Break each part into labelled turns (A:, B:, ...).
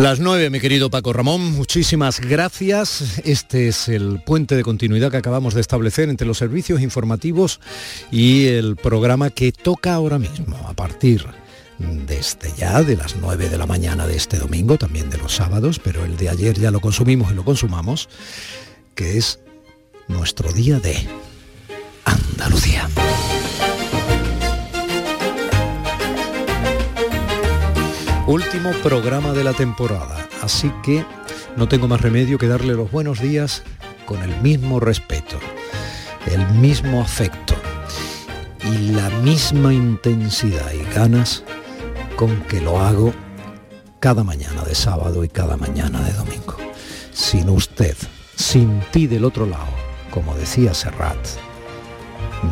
A: Las nueve, mi querido Paco Ramón, muchísimas gracias. Este es el puente de continuidad que acabamos de establecer entre los servicios informativos y el programa que toca ahora mismo, a partir desde ya de las 9 de la mañana de este domingo, también de los sábados, pero el de ayer ya lo consumimos y lo consumamos, que es nuestro día de Andalucía. Último programa de la temporada, así que no tengo más remedio que darle los buenos días con el mismo respeto, el mismo afecto y la misma intensidad y ganas con que lo hago cada mañana de sábado y cada mañana de domingo. Sin usted, sin ti del otro lado, como decía Serrat,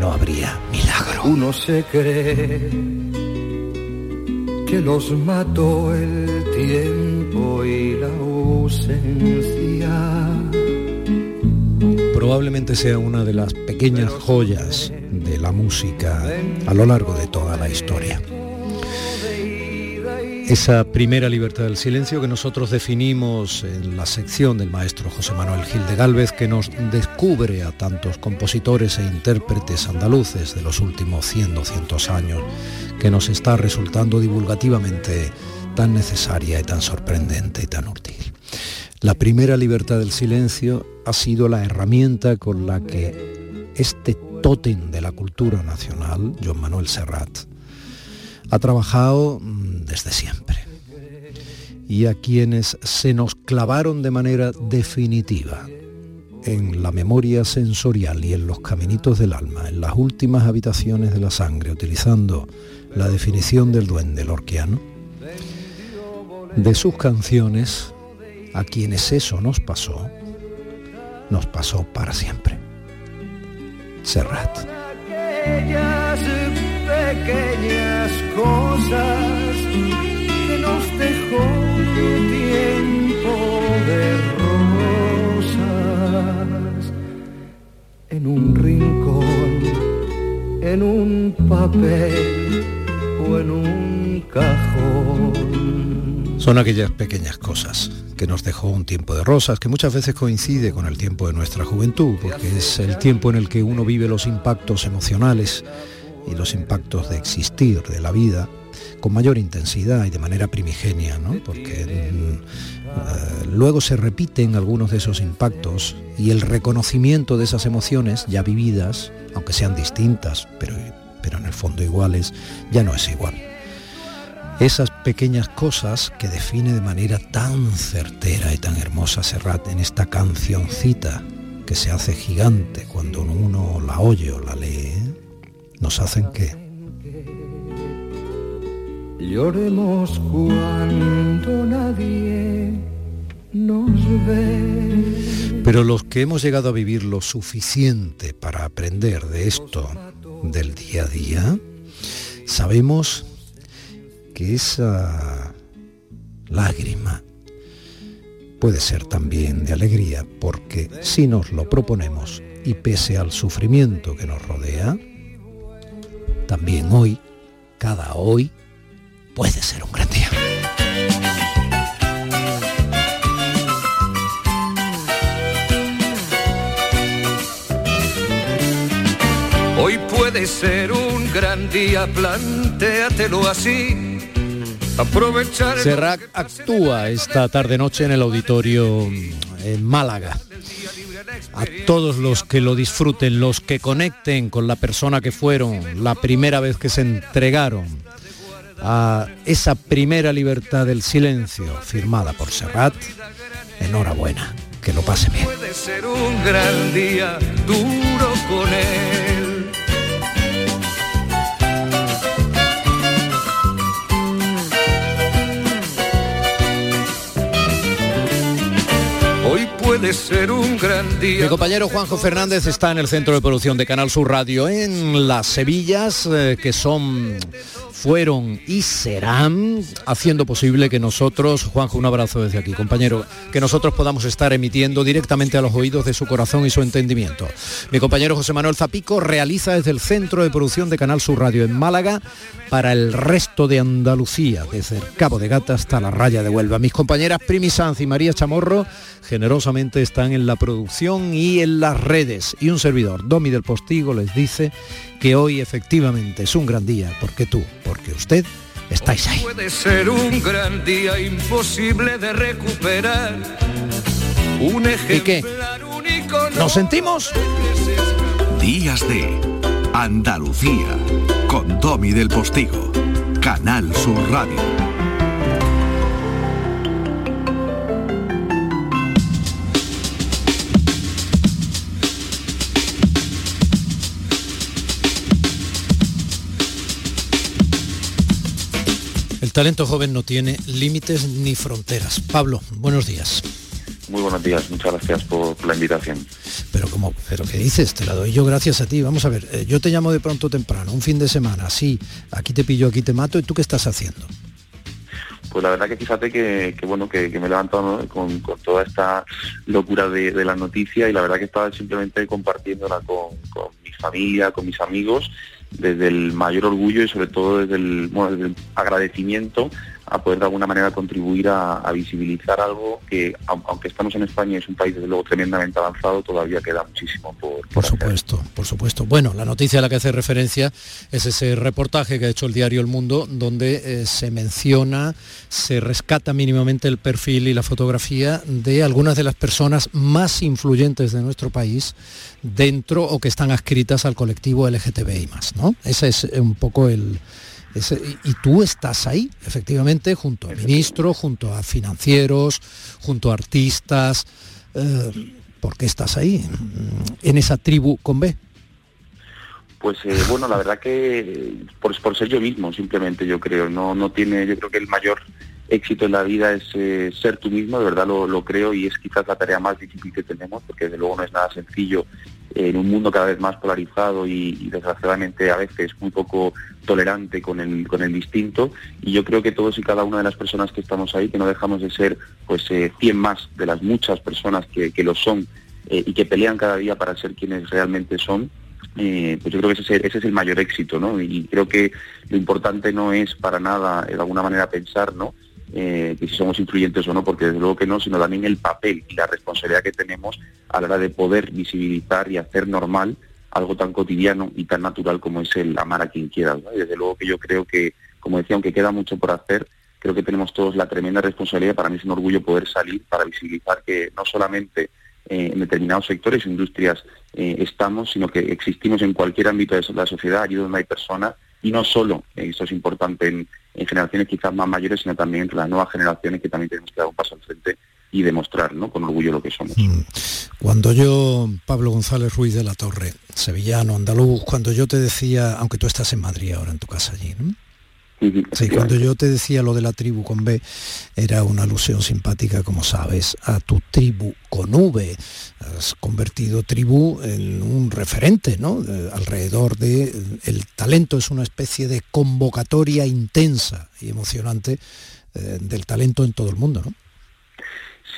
A: no habría milagro.
B: Uno se cree que los mató el tiempo y la ausencia.
A: Probablemente sea una de las pequeñas joyas de la música a lo largo de toda la historia esa primera libertad del silencio que nosotros definimos en la sección del maestro José Manuel Gil de Galvez, que nos descubre a tantos compositores e intérpretes andaluces de los últimos 100, 200 años, que nos está resultando divulgativamente tan necesaria y tan sorprendente y tan útil. La primera libertad del silencio ha sido la herramienta con la que este tótem de la cultura nacional, John Manuel Serrat, ha trabajado mm, desde siempre. Y a quienes se nos clavaron de manera definitiva en la memoria sensorial y en los caminitos del alma, en las últimas habitaciones de la sangre, utilizando la definición del duende lorquiano, de sus canciones, a quienes eso nos pasó, nos pasó para siempre. Serrat
B: pequeñas cosas que nos dejó tiempo de rosas en un rincón, en un papel o en un cajón.
A: Son aquellas pequeñas cosas que nos dejó un tiempo de rosas, que muchas veces coincide con el tiempo de nuestra juventud, porque es el tiempo en el que uno vive los impactos emocionales y los impactos de existir, de la vida, con mayor intensidad y de manera primigenia, ¿no? porque mm, eh, luego se repiten algunos de esos impactos y el reconocimiento de esas emociones ya vividas, aunque sean distintas, pero, pero en el fondo iguales, ya no es igual. Esas pequeñas cosas que define de manera tan certera y tan hermosa Serrat en esta cancioncita que se hace gigante cuando uno la oye o la lee, nos hacen que
B: lloremos cuando nadie nos ve.
A: Pero los que hemos llegado a vivir lo suficiente para aprender de esto del día a día, sabemos que esa lágrima puede ser también de alegría, porque si nos lo proponemos y pese al sufrimiento que nos rodea, también hoy, cada hoy, puede ser un gran día.
B: Hoy puede ser un gran día, plantéatelo así. Aprovechar.
A: Serrat actúa esta tarde-noche en el auditorio en Málaga a todos los que lo disfruten, los que conecten con la persona que fueron la primera vez que se entregaron a esa primera libertad del silencio firmada por Serrat, enhorabuena, que lo pase bien.
B: Puede ser un gran día duro con él. Puede ser un gran día.
A: Mi compañero Juanjo Fernández está en el centro de producción de Canal Sur Radio en las Sevillas, eh, que son fueron y serán, haciendo posible que nosotros, Juanjo, un abrazo desde aquí, compañero, que nosotros podamos estar emitiendo directamente a los oídos de su corazón y su entendimiento. Mi compañero José Manuel Zapico realiza desde el Centro de Producción de Canal Sur Radio en Málaga para el resto de Andalucía, desde el Cabo de Gata hasta la raya de Huelva. Mis compañeras Primi Sanz y María Chamorro generosamente están en la producción y en las redes. Y un servidor, Domi del Postigo, les dice que hoy efectivamente es un gran día, porque tú, porque usted estáis ahí.
B: Puede ser un gran día imposible de recuperar. Un
A: ¿Y qué? ¿Nos sentimos?
C: Días de Andalucía con Domi del Postigo, Canal Sur Radio.
A: El talento joven no tiene límites ni fronteras. Pablo, buenos días.
D: Muy buenos días, muchas gracias por, la invitación.
A: Pero como, pero qué dices, te la doy yo gracias a ti. Vamos a ver, eh, yo te llamo de pronto temprano, un fin de semana, sí, aquí te pillo, aquí te mato, ¿y tú qué estás haciendo?
D: Pues la verdad que fíjate que, bueno que, me he levantado con, toda esta locura de, la noticia y la verdad que estaba simplemente compartiéndola con, con mi familia, con mis amigos desde el mayor orgullo y sobre todo desde el, agradecimiento a poder de alguna manera contribuir a, visibilizar algo que, aunque estamos en España, es un país desde luego tremendamente avanzado, todavía queda muchísimo por...
A: Por, supuesto, por supuesto. Bueno, la noticia a la que hace referencia es ese reportaje que ha hecho el diario El Mundo, donde eh, se menciona, se rescata mínimamente el perfil y la fotografía de algunas de las personas más influyentes de nuestro país dentro o que están adscritas al colectivo LGTBI más, ¿no? Ese es un poco el, y tú estás ahí, efectivamente, junto a ministros, junto a financieros, junto a artistas. Eh, ¿Por qué estás ahí, en esa tribu con B?
D: Pues eh, bueno, la verdad que por, por, ser yo mismo, simplemente yo creo. No, no tiene, yo creo que el mayor éxito en la vida es eh, ser tú mismo, de verdad lo, creo y es quizás la tarea más difícil que tenemos, porque desde luego no es nada sencillo en un mundo cada vez más polarizado y, desgraciadamente a veces muy poco tolerante con el, con el distinto y yo creo que todos y cada una de las personas que estamos ahí, que no dejamos de ser pues 100 eh, más de las muchas personas que, lo son eh, y que pelean cada día para ser quienes realmente son, pues yo creo que ese, ese, es el mayor éxito, ¿no? Y creo que lo importante no es para nada, de alguna manera, pensar, ¿no? Eh, que si somos influyentes o no, porque desde luego que no, sino también el papel y la responsabilidad que tenemos a la hora de poder visibilizar y hacer normal algo tan cotidiano y tan natural como es el amar a quien quieras. Y desde luego que yo creo que, como decía, aunque queda mucho por hacer, creo que tenemos todos la tremenda responsabilidad, para mí es un orgullo poder salir para visibilizar que no solamente eh, en determinados sectores industrias eh, estamos, sino que existimos en cualquier ámbito de la sociedad, allí donde hay personas, no solo, eso es importante en, en generaciones quizás más mayores, sino también entre las nuevas generaciones que también tenemos que dar un paso al frente y demostrar ¿no? con orgullo lo que somos. Mm.
A: Cuando yo, Pablo González Ruiz de la Torre, sevillano, andaluz, cuando yo te decía, aunque tú estás en Madrid ahora en tu casa allí, ¿no? Sí, cuando yo te decía lo de la tribu con B, era una alusión simpática, como sabes, a tu tribu con V. Has convertido tribu en un referente, ¿no? alrededor de el talento es una especie de convocatoria intensa y emocionante eh, del talento en todo el mundo, ¿no?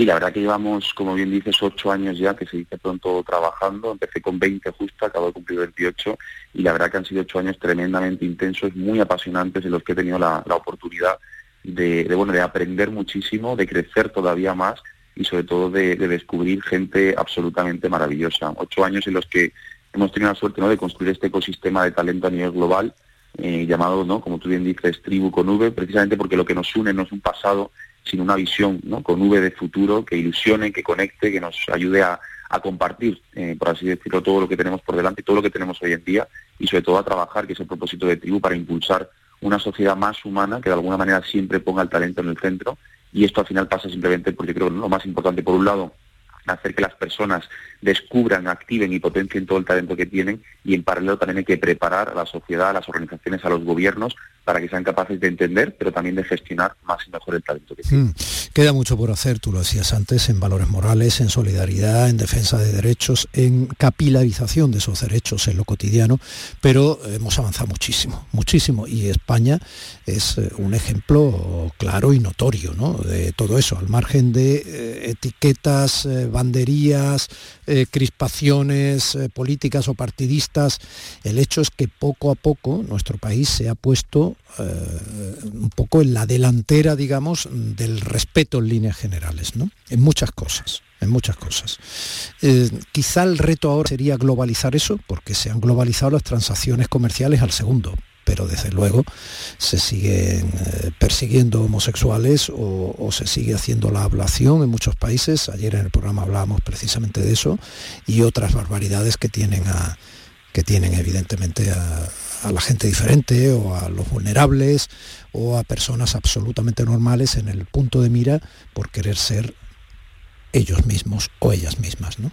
D: Sí, la verdad que llevamos, como bien dices, ocho años ya, que se dice pronto trabajando. Empecé con 20 justo, acabo de cumplir 28 y la verdad que han sido ocho años tremendamente intensos, muy apasionantes en los que he tenido la, oportunidad de, bueno, de aprender muchísimo, de crecer todavía más y sobre todo de, descubrir gente absolutamente maravillosa. Ocho años en los que hemos tenido la suerte ¿no? de construir este ecosistema de talento a nivel global eh, llamado, ¿no? como tú bien dices, Tribu con V, precisamente porque lo que nos une no es un pasado sino una visión ¿no? con V de futuro que ilusione, que conecte, que nos ayude a, compartir, eh, por así decirlo, todo lo que tenemos por delante, todo lo que tenemos hoy en día y sobre todo a trabajar, que es el propósito de Tribu, para impulsar una sociedad más humana que de alguna manera siempre ponga el talento en el centro y esto al final pasa simplemente porque creo que lo más importante, por un lado, hacer que las personas descubran, activen y potencien todo el talento que tienen y en paralelo también hay que preparar a la sociedad, a las organizaciones, a los gobiernos para que sean capaces de entender, pero también de gestionar más y mejor el talento que tienen. Mm.
A: Queda mucho por hacer, tú lo decías antes, en valores morales, en solidaridad, en defensa de derechos, en capilarización de esos derechos en lo cotidiano, pero hemos avanzado muchísimo, muchísimo. Y España es eh, un ejemplo claro y notorio de todo eso, al margen de eh, etiquetas, eh, banderías, crispaciones políticas o partidistas. El hecho es que poco a poco nuestro país se ha puesto un poco en la delantera, digamos, del respeto en líneas generales, ¿no? En muchas cosas en muchas cosas. quizá el reto ahora sería globalizar eso, porque se han globalizado las transacciones comerciales al segundo, pero desde luego se siguen eh, persiguiendo homosexuales o, se sigue haciendo la ablación en muchos países. Ayer en el programa hablábamos precisamente de eso y otras barbaridades que tienen, a, que tienen evidentemente a, la gente diferente o a los vulnerables o a personas absolutamente normales en el punto de mira por querer ser ellos mismos o ellas mismas, ¿no?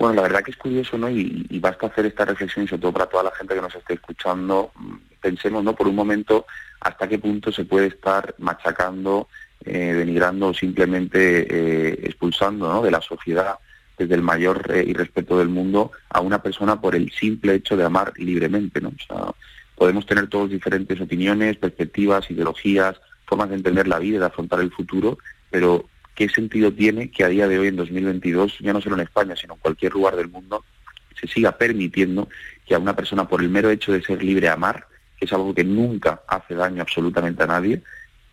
D: Bueno, la verdad que es curioso, ¿no? Y, basta hacer esta reflexión, sobre todo para toda la gente que nos esté escuchando, mm, pensemos, ¿no? Por un momento, hasta qué punto se puede estar machacando, eh, denigrando o simplemente eh, expulsando ¿no? de la sociedad desde el mayor eh, irrespeto del mundo a una persona por el simple hecho de amar libremente, ¿no? Podemos tener todos diferentes opiniones, perspectivas, ideologías, formas de entender la vida, de afrontar el futuro, pero ¿qué sentido tiene que a día de hoy, en 2022, ya no solo en España, sino en cualquier lugar del mundo, se siga permitiendo que a una persona, por el mero hecho de ser libre a amar, que es algo que nunca hace daño absolutamente a nadie,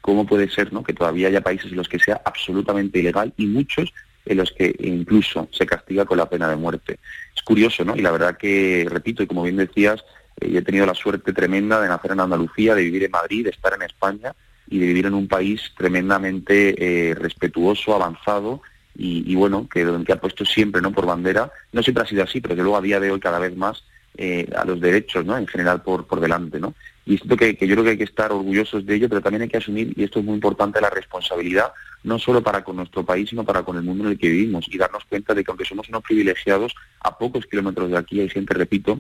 D: ¿cómo puede ser ¿no? que todavía haya países en los que sea absolutamente ilegal y muchos en los que incluso se castiga con la pena de muerte? Es curioso, ¿no? Y la verdad que, repito, y como bien decías, eh, he tenido la suerte tremenda de nacer en Andalucía, de vivir en Madrid, de estar en España y de vivir en un país tremendamente eh, respetuoso, avanzado y, bueno, que, que, ha puesto siempre ¿no? por bandera, no siempre ha sido así, pero que luego a día de hoy cada vez más eh, a los derechos ¿no? en general por, por delante. ¿no? Y esto que, que yo creo que hay que estar orgullosos de ello, pero también hay que asumir, y esto es muy importante, la responsabilidad, no solo para con nuestro país, sino para con el mundo en el que vivimos, y darnos cuenta de que aunque somos unos privilegiados, a pocos kilómetros de aquí hay gente, repito,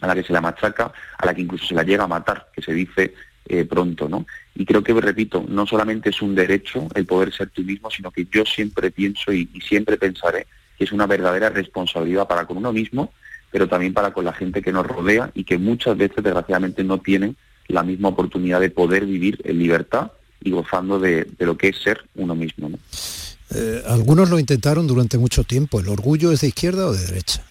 D: a la que se la machaca, a la que incluso se la llega a matar, que se dice eh, pronto, ¿no? Y creo que, repito, no solamente es un derecho el poder ser tú mismo, sino que yo siempre pienso y, siempre pensaré que es una verdadera responsabilidad para con uno mismo, pero también para con la gente que nos rodea y que muchas veces, desgraciadamente, no tienen la misma oportunidad de poder vivir en libertad y gozando de, lo que es ser uno mismo. ¿no?
A: Eh, algunos lo intentaron durante mucho tiempo. ¿El orgullo es de izquierda o de derecha?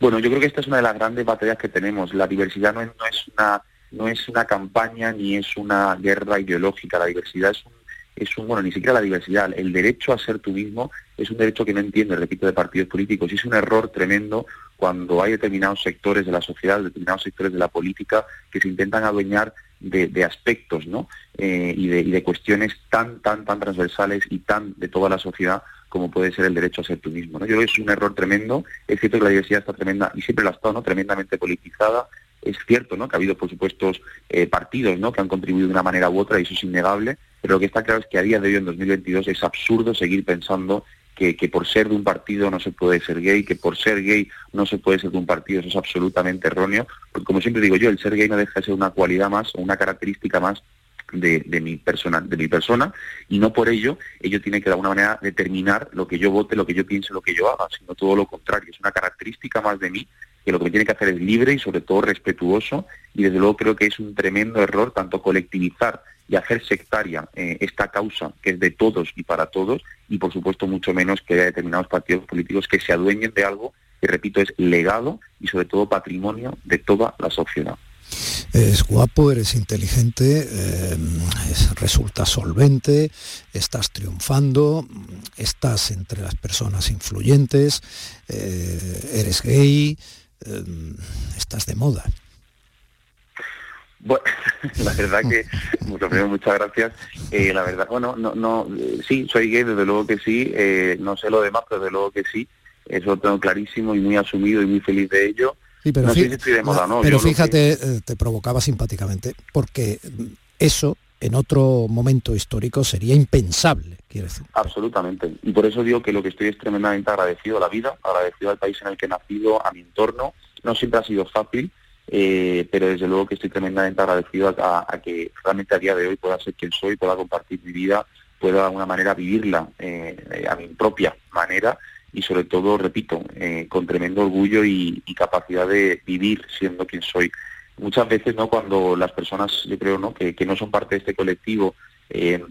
D: Bueno, yo creo que esta es una de las grandes batallas que tenemos. La diversidad no no es una no es una campaña ni es una guerra ideológica, la diversidad es un, es un, bueno, ni siquiera la diversidad, el derecho a ser tú mismo es un derecho que no entiende, repito, de partidos políticos y es un error tremendo cuando hay determinados sectores de la sociedad, determinados sectores de la política que se intentan adueñar de, aspectos ¿no? Eh, y, de, y de cuestiones tan, tan, tan transversales y tan de toda la sociedad como puede ser el derecho a ser tú mismo. ¿no? Yo creo que es un error tremendo. Es cierto que la diversidad está tremenda y siempre la ha estado ¿no? tremendamente politizada, es cierto ¿no? que ha habido, por supuesto, eh, partidos ¿no? que han contribuido de una manera u otra y eso es innegable, pero lo que está claro es que a día de hoy, en 2022, es absurdo seguir pensando que, por ser de un partido no se puede ser gay, que por ser gay no se puede ser de un partido, eso es absolutamente erróneo, porque como siempre digo yo, el ser gay no deja de ser una cualidad más o una característica más de, mi persona, de mi persona, y no por ello ello tiene que de alguna manera determinar lo que yo vote, lo que yo piense, lo que yo haga, sino todo lo contrario, es una característica más de mí que lo que tiene que hacer es libre y sobre todo respetuoso y desde luego creo que es un tremendo error tanto colectivizar y hacer sectaria eh, esta causa que es de todos y para todos y por supuesto mucho menos que haya determinados partidos políticos que se adueñen de algo que repito es legado y sobre todo patrimonio de toda la sociedad.
A: Es guapo, eres inteligente, eh, resultas solvente, estás triunfando, estás entre las personas influyentes, eh, eres gay, Em, estás de moda.
D: Bueno, la verdad que, muchas gracias. Eh, la verdad, bueno, no, no, sí, soy gay, desde luego que sí. Eh, no sé lo demás, pero desde luego que sí. Eso lo tengo clarísimo y muy asumido y muy feliz de ello.
A: pero, pero fíjate, eh, te provocaba simpáticamente, porque eso en otro momento histórico sería impensable, quiero decir.
D: Absolutamente. Y por eso digo que lo que estoy es tremendamente agradecido a la vida, agradecido al país en el que he nacido, a mi entorno. No siempre ha sido fácil, eh, pero desde luego que estoy tremendamente agradecido a, que realmente a día de hoy pueda ser quien soy, pueda compartir mi vida pueda de alguna manera vivirla eh, a mi propia manera y sobre todo, repito, eh, con tremendo orgullo y, capacidad de vivir siendo quien soy. Muchas veces, ¿no? Cuando las personas, yo creo, ¿no? Que, no son parte de este colectivo, eh,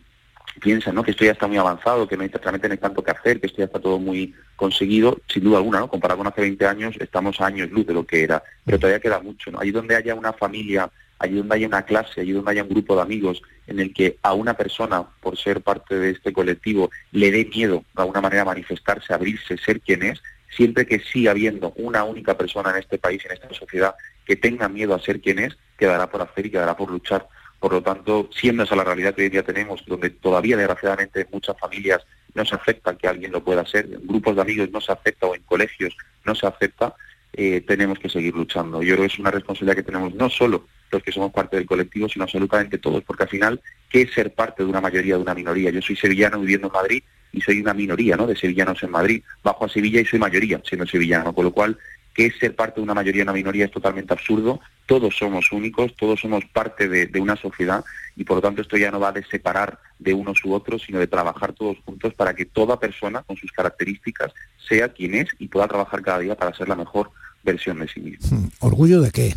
D: piensan, ¿no? Que esto ya está muy avanzado, que no hay, realmente no hay tanto que hacer, que esto ya está todo muy conseguido, sin duda alguna, ¿no? Comparado con hace 20 años, estamos a años luz de lo que era, pero todavía queda mucho, ¿no? Allí donde haya una familia allí donde haya una clase, allí donde haya un grupo de amigos en el que a una persona, por ser parte de este colectivo, le dé miedo de alguna manera manifestarse, abrirse, ser quien es, siempre que siga habiendo una única persona en este país, en esta sociedad, que tenga miedo a ser quien es, quedará por hacer y quedará por luchar. Por lo tanto, siendo esa la realidad que hoy día tenemos, donde todavía desgraciadamente en muchas familias no se acepta que alguien lo pueda ser, en grupos de amigos no se acepta o en colegios no se acepta, eh, tenemos que seguir luchando. Yo creo que es una responsabilidad que tenemos no solo los que somos parte del colectivo, sino absolutamente todos, porque al final, ¿qué es ser parte de una mayoría, de una minoría? Yo soy sevillano viviendo en Madrid y soy una minoría ¿no? de sevillanos en Madrid. Bajo a Sevilla y soy mayoría siendo sevillano, con lo cual, ¿qué es ser parte de una mayoría, una minoría? Es totalmente absurdo. Todos somos únicos, todos somos parte de, de una sociedad y por lo tanto esto ya no va de separar de unos u otros, sino de trabajar todos juntos para que toda persona con sus características sea quien es y pueda trabajar cada día para ser la mejor versión de sí mismo. Hmm.
A: ¿Orgullo de qué?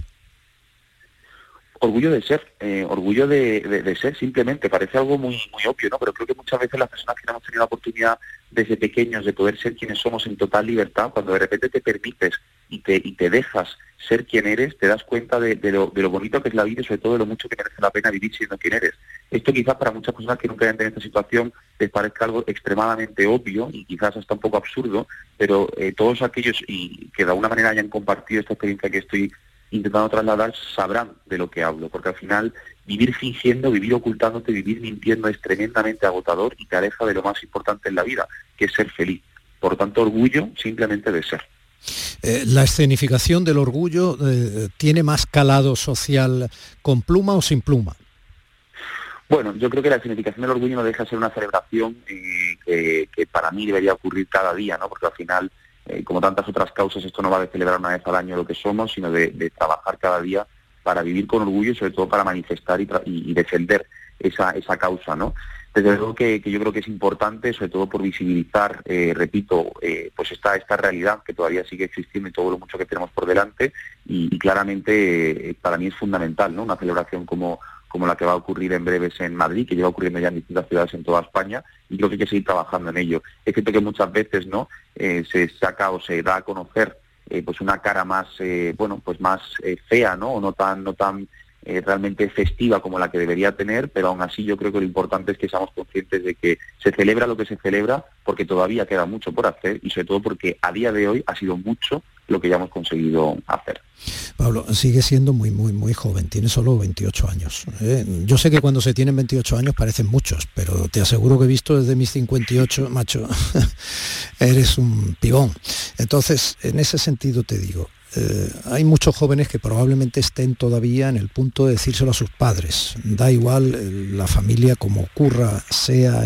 D: Orgullo de ser, eh, orgullo de, ser simplemente, parece algo muy, muy obvio, ¿no? Pero creo que muchas veces las personas que no hemos tenido la oportunidad desde pequeños de poder ser quienes somos en total libertad, cuando de repente te permites y te, y te dejas ser quien eres, te das cuenta de, lo, bonito que es la vida y sobre todo de lo mucho que merece la pena vivir siendo quien eres. Esto quizás para muchas personas que nunca hayan tenido esta situación les parezca algo extremadamente obvio y quizás hasta un poco absurdo, pero eh, todos aquellos y que de alguna manera hayan compartido esta experiencia que estoy intentando trasladar sabrán de lo que hablo, porque al final vivir fingiendo, vivir ocultándote, vivir mintiendo es tremendamente agotador y te aleja de lo más importante en la vida, que es ser feliz. Por tanto, orgullo simplemente de ser.
A: Eh, ¿La escenificación del orgullo eh, tiene más calado social con pluma o sin pluma?
D: Bueno, yo creo que la escenificación del orgullo no deja de ser una celebración eh, que, para mí debería ocurrir cada día, ¿no? porque al final eh, como tantas otras causas, esto no va de celebrar una vez al año lo que somos, sino de, trabajar cada día para vivir con orgullo y sobre todo para manifestar y, defender esa, esa causa, ¿no? Desde luego que, yo creo que es importante, sobre todo por visibilizar, eh, repito, eh, pues esta, esta realidad que todavía sigue existiendo y todo lo mucho que tenemos por delante y, claramente para mí es fundamental, ¿no? Una celebración como, como la que va a ocurrir en breves en Madrid, que lleva ocurriendo ya en distintas ciudades en toda España, y creo que hay que seguir trabajando en ello. Es cierto que muchas veces no eh, se saca o se da a conocer eh, pues una cara más eh, bueno pues más fea, ¿no? O no tan no tan realmente festiva como la que debería tener, pero aún así yo creo que lo importante es que seamos conscientes de que se celebra lo que se celebra porque todavía queda mucho por hacer y sobre todo porque a día de hoy ha sido mucho lo que ya hemos conseguido hacer.
A: Pablo, sigue siendo muy, muy, muy joven, tiene solo 28 años. ¿eh? Yo sé que cuando se tienen 28 años parecen muchos, pero te aseguro que he visto desde mis 58, macho, eres un pibón. Entonces, en ese sentido te digo, eh, hay muchos jóvenes que probablemente estén todavía en el punto de decírselo a sus padres. Da igual eh, la familia como ocurra, sea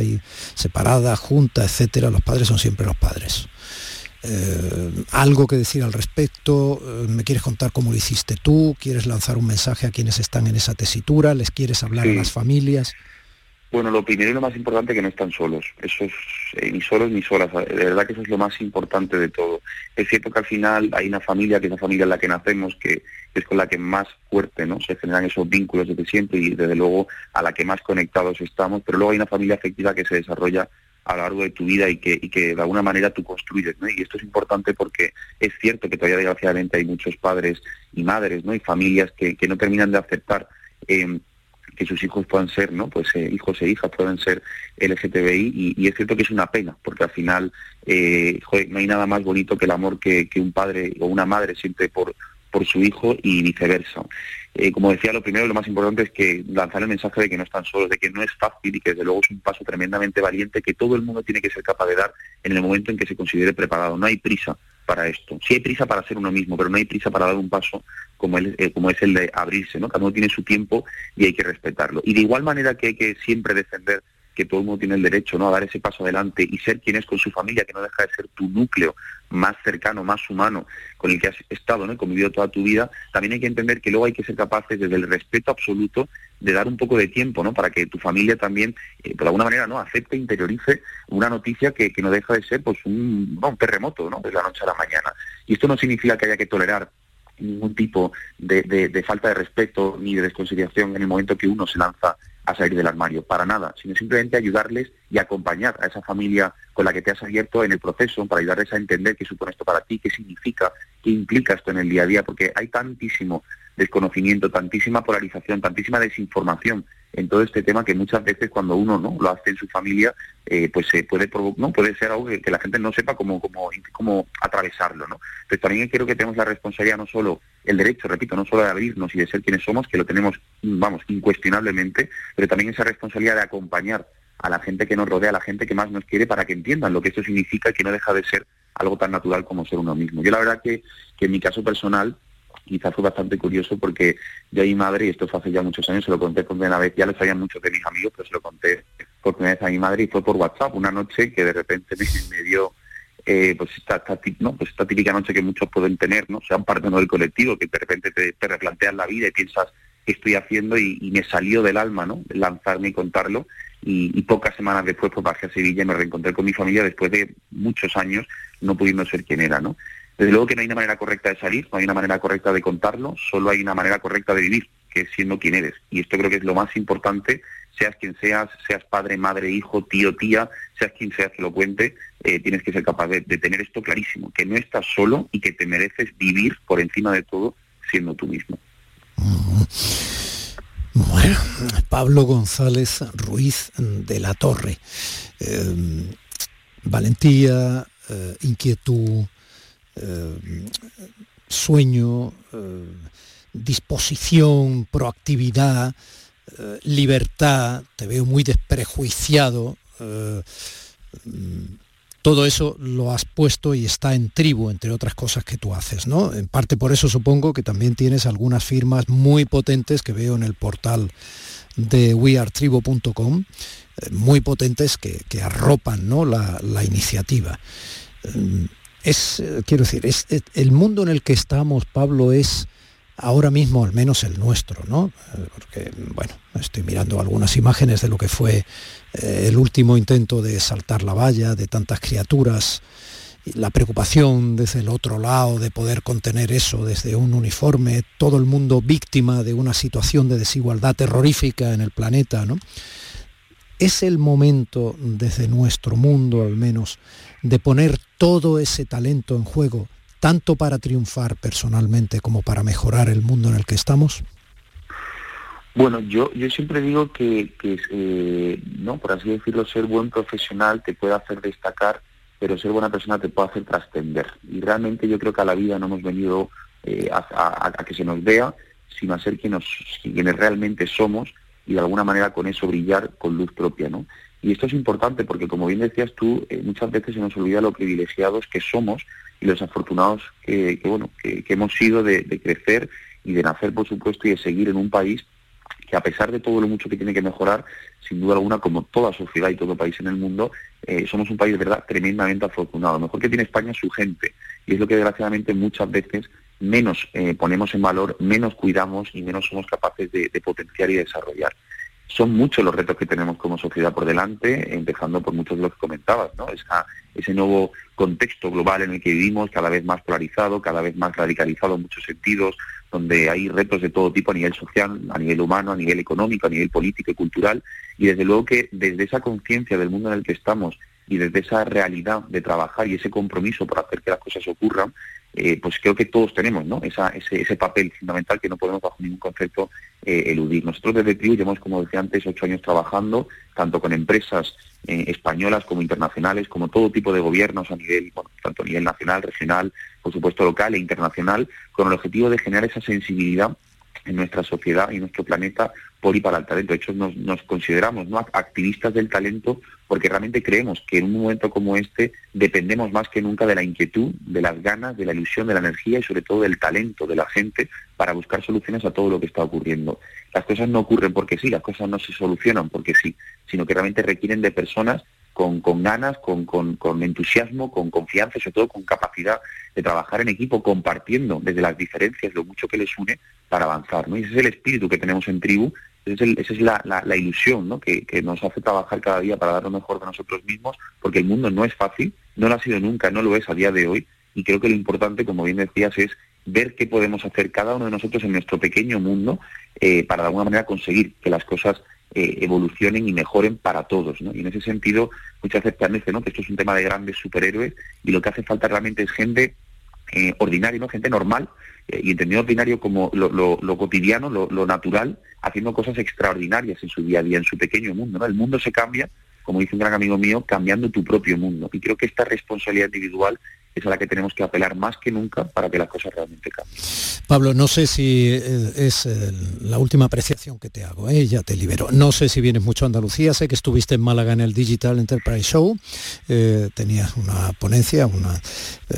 A: separada, junta, etcétera, los padres son siempre los padres. Eh, algo que decir al respecto, me quieres contar cómo lo hiciste tú, quieres lanzar un mensaje a quienes están en esa tesitura, les quieres hablar a las familias.
D: Bueno, lo primero y lo más importante es que no están solos. Eso es eh, ni solos ni solas. De verdad que eso es lo más importante de todo. Es cierto que al final hay una familia, que es la familia en la que nacemos, que es con la que más fuerte ¿no? se generan esos vínculos desde siempre y desde luego a la que más conectados estamos. Pero luego hay una familia afectiva que se desarrolla a lo largo de tu vida y que, que de alguna manera tú construyes. ¿no? Y esto es importante porque es cierto que todavía desgraciadamente hay muchos padres y madres ¿no? y familias que, que no terminan de aceptar eh, que sus hijos puedan ser, ¿no? Pues eh, hijos e hijas puedan ser LGTBI y, y, es cierto que es una pena, porque al final eh, no hay nada más bonito que el amor que, que un padre o una madre siente por, por su hijo y viceversa. Eh, como decía, lo primero, lo más importante es que lanzar el mensaje de que no están solos, de que no es fácil y que desde luego es un paso tremendamente valiente que todo el mundo tiene que ser capaz de dar en el momento en que se considere preparado. No hay prisa para esto. Sí hay prisa para ser uno mismo, pero no hay prisa para dar un paso como, el, eh, como es el de abrirse, ¿no? Cada uno tiene su tiempo y hay que respetarlo. Y de igual manera que hay que siempre defender que todo el mundo tiene el derecho ¿no? a dar ese paso adelante y ser quien es con su familia, que no deja de ser tu núcleo más cercano, más humano, con el que has estado, ¿no? y convivido toda tu vida, también hay que entender que luego hay que ser capaces, desde el respeto absoluto, de dar un poco de tiempo, ¿no? Para que tu familia también, eh, de alguna manera, ¿no? Acepte, interiorice una noticia que, no deja de ser, pues, un, terremoto, ¿no? De la noche a la mañana. Y esto no significa que haya que tolerar ningún tipo de, falta de respeto ni de desconsideración en el momento que uno se lanza a salir del armario, para nada, sino simplemente ayudarles y acompañar a esa familia con la que te has abierto en el proceso, para ayudarles a entender qué supone esto para ti, qué significa, qué implica esto en el día a día, porque hay tantísimo desconocimiento, tantísima polarización, tantísima desinformación en todo este tema que muchas veces cuando uno no lo hace en su familia, eh, pues se puede no puede ser algo que, la gente no sepa cómo, cómo, cómo atravesarlo, ¿no? Pero también creo que tenemos la responsabilidad no solo el derecho, repito, no solo de abrirnos y de ser quienes somos, que lo tenemos, vamos, incuestionablemente, pero también esa responsabilidad de acompañar a la gente que nos rodea, a la gente que más nos quiere, para que entiendan lo que esto significa y que no deja de ser algo tan natural como ser uno mismo. Yo la verdad que, que en mi caso personal, quizás fue bastante curioso porque yo a mi madre, y esto fue hace ya muchos años, se lo conté por primera vez, ya lo sabían muchos de mis amigos, pero se lo conté por primera vez a mi madre y fue por WhatsApp, una noche que de repente me, dio eh, pues, esta, ¿no? pues esta típica noche que muchos pueden tener, ¿no? sean parte del colectivo, que de repente te, te replanteas la vida y piensas qué estoy haciendo y, me salió del alma ¿no? lanzarme y contarlo y, pocas semanas después pues bajé a Sevilla y me reencontré con mi familia después de muchos años no pudiendo ser quien era, ¿no? Desde luego que no hay una manera correcta de salir, no hay una manera correcta de contarlo, solo hay una manera correcta de vivir, que es siendo quien eres. Y esto creo que es lo más importante, seas quien seas, seas padre, madre, hijo, tío, tía, seas quien seas que lo cuente, eh, tienes que ser capaz de, tener esto clarísimo, que no estás solo y que te mereces vivir por encima de todo siendo tú mismo.
A: Bueno, Pablo González Ruiz de la Torre. Eh, valentía, eh, inquietud, eh, sueño, eh, disposición, proactividad, eh, libertad, te veo muy desprejuiciado. todo eso lo has puesto y está en tribu, entre otras cosas que tú haces, ¿no? En parte por eso supongo que también tienes algunas firmas muy potentes que veo en el portal de weartribo.com, muy potentes que, arropan ¿no? la, la iniciativa es, eh, quiero decir, es, el mundo en el que estamos, Pablo, es ahora mismo al menos el nuestro, ¿no? Eh, porque, bueno, estoy mirando algunas imágenes de lo que fue eh, el último intento de saltar la valla, de tantas criaturas, la preocupación desde el otro lado de poder contener eso desde un uniforme, todo el mundo víctima de una situación de desigualdad terrorífica en el planeta, ¿no? Es el momento desde nuestro mundo al menos de poner todo ese talento en juego, tanto para triunfar personalmente como para mejorar el mundo en el que estamos?
D: Bueno, yo, yo siempre digo que, eh, no, por así decirlo, ser buen profesional te puede hacer destacar, pero ser buena persona te puede hacer trascender. Y realmente yo creo que a la vida no hemos venido eh, a, que se nos vea, sino a ser quienes, quienes realmente somos y de alguna manera con eso brillar con luz propia, ¿no? Y esto es importante porque, como bien decías tú, eh, muchas veces se nos olvida lo privilegiados que somos y los afortunados que, bueno, que, hemos sido de, crecer y de nacer, por supuesto, y de seguir en un país que a pesar de todo lo mucho que tiene que mejorar, sin duda alguna, como toda sociedad y todo país en el mundo, eh, somos un país de verdad tremendamente afortunado. Lo mejor que tiene España es su gente. Y es lo que desgraciadamente muchas veces menos eh, ponemos en valor, menos cuidamos y menos somos capaces de potenciar y desarrollar son muchos los retos que tenemos como sociedad por delante, empezando por muchos de los que comentabas, ¿no? ese nuevo contexto global en el que vivimos, cada vez más polarizado, cada vez más radicalizado en muchos sentidos, donde hay retos de todo tipo a nivel social, a nivel humano, a nivel económico, a nivel político y cultural, y desde luego que desde esa conciencia del mundo en el que estamos y desde esa realidad de trabajar y ese compromiso por hacer que las cosas ocurran, eh, pues creo que todos tenemos ¿no? ese, papel fundamental que no podemos bajo ningún concepto eh, eludir. Nosotros desde TRIU llevamos, como decía antes, ocho años trabajando, tanto con empresas eh, españolas como internacionales, como todo tipo de gobiernos a nivel, bueno, tanto a nivel nacional, regional, por supuesto local e internacional, con el objetivo de generar esa sensibilidad en nuestra sociedad y nuestro planeta por y para el talento. De hecho, nos, consideramos ¿no? activistas del talento porque realmente creemos que en un momento como este dependemos más que nunca de la inquietud, de las ganas, de la ilusión, de la energía y sobre todo del talento de la gente para buscar soluciones a todo lo que está ocurriendo. Las cosas no ocurren porque sí, las cosas no se solucionan porque sí, sino que realmente requieren de personas con, ganas, con, con, entusiasmo, con confianza y sobre todo con capacidad de trabajar en equipo, compartiendo desde las diferencias lo mucho que les une para avanzar. Y ese es el espíritu que tenemos en tribu, esa es, la, la, ilusión ¿no? que, que, nos hace trabajar cada día para dar lo mejor de nosotros mismos, porque el mundo no es fácil, no lo ha sido nunca, no lo es a día de hoy, y creo que lo importante, como bien decías, es ver qué podemos hacer cada uno de nosotros en nuestro pequeño mundo eh, para de alguna manera conseguir que las cosas eh, evolucionen y mejoren para todos. ¿no? Y en ese sentido, muchas veces parece ¿no? que esto es un tema de grandes superhéroes y lo que hace falta realmente es gente eh, ordinaria, ¿no? gente normal, eh, y entendido ordinario como lo, cotidiano, lo, natural, haciendo cosas extraordinarias en su día a día, en su pequeño mundo. El mundo se cambia, como dice un gran amigo mío, cambiando tu propio mundo. Y creo que esta responsabilidad individual es a la que tenemos que apelar más que nunca para que las cosas realmente cambien.
A: Pablo, no sé si eh, es eh, la última apreciación que te hago, ¿eh? ya te libero. No sé si vienes mucho a Andalucía, sé que estuviste en Málaga en el Digital Enterprise Show, tenías una ponencia, una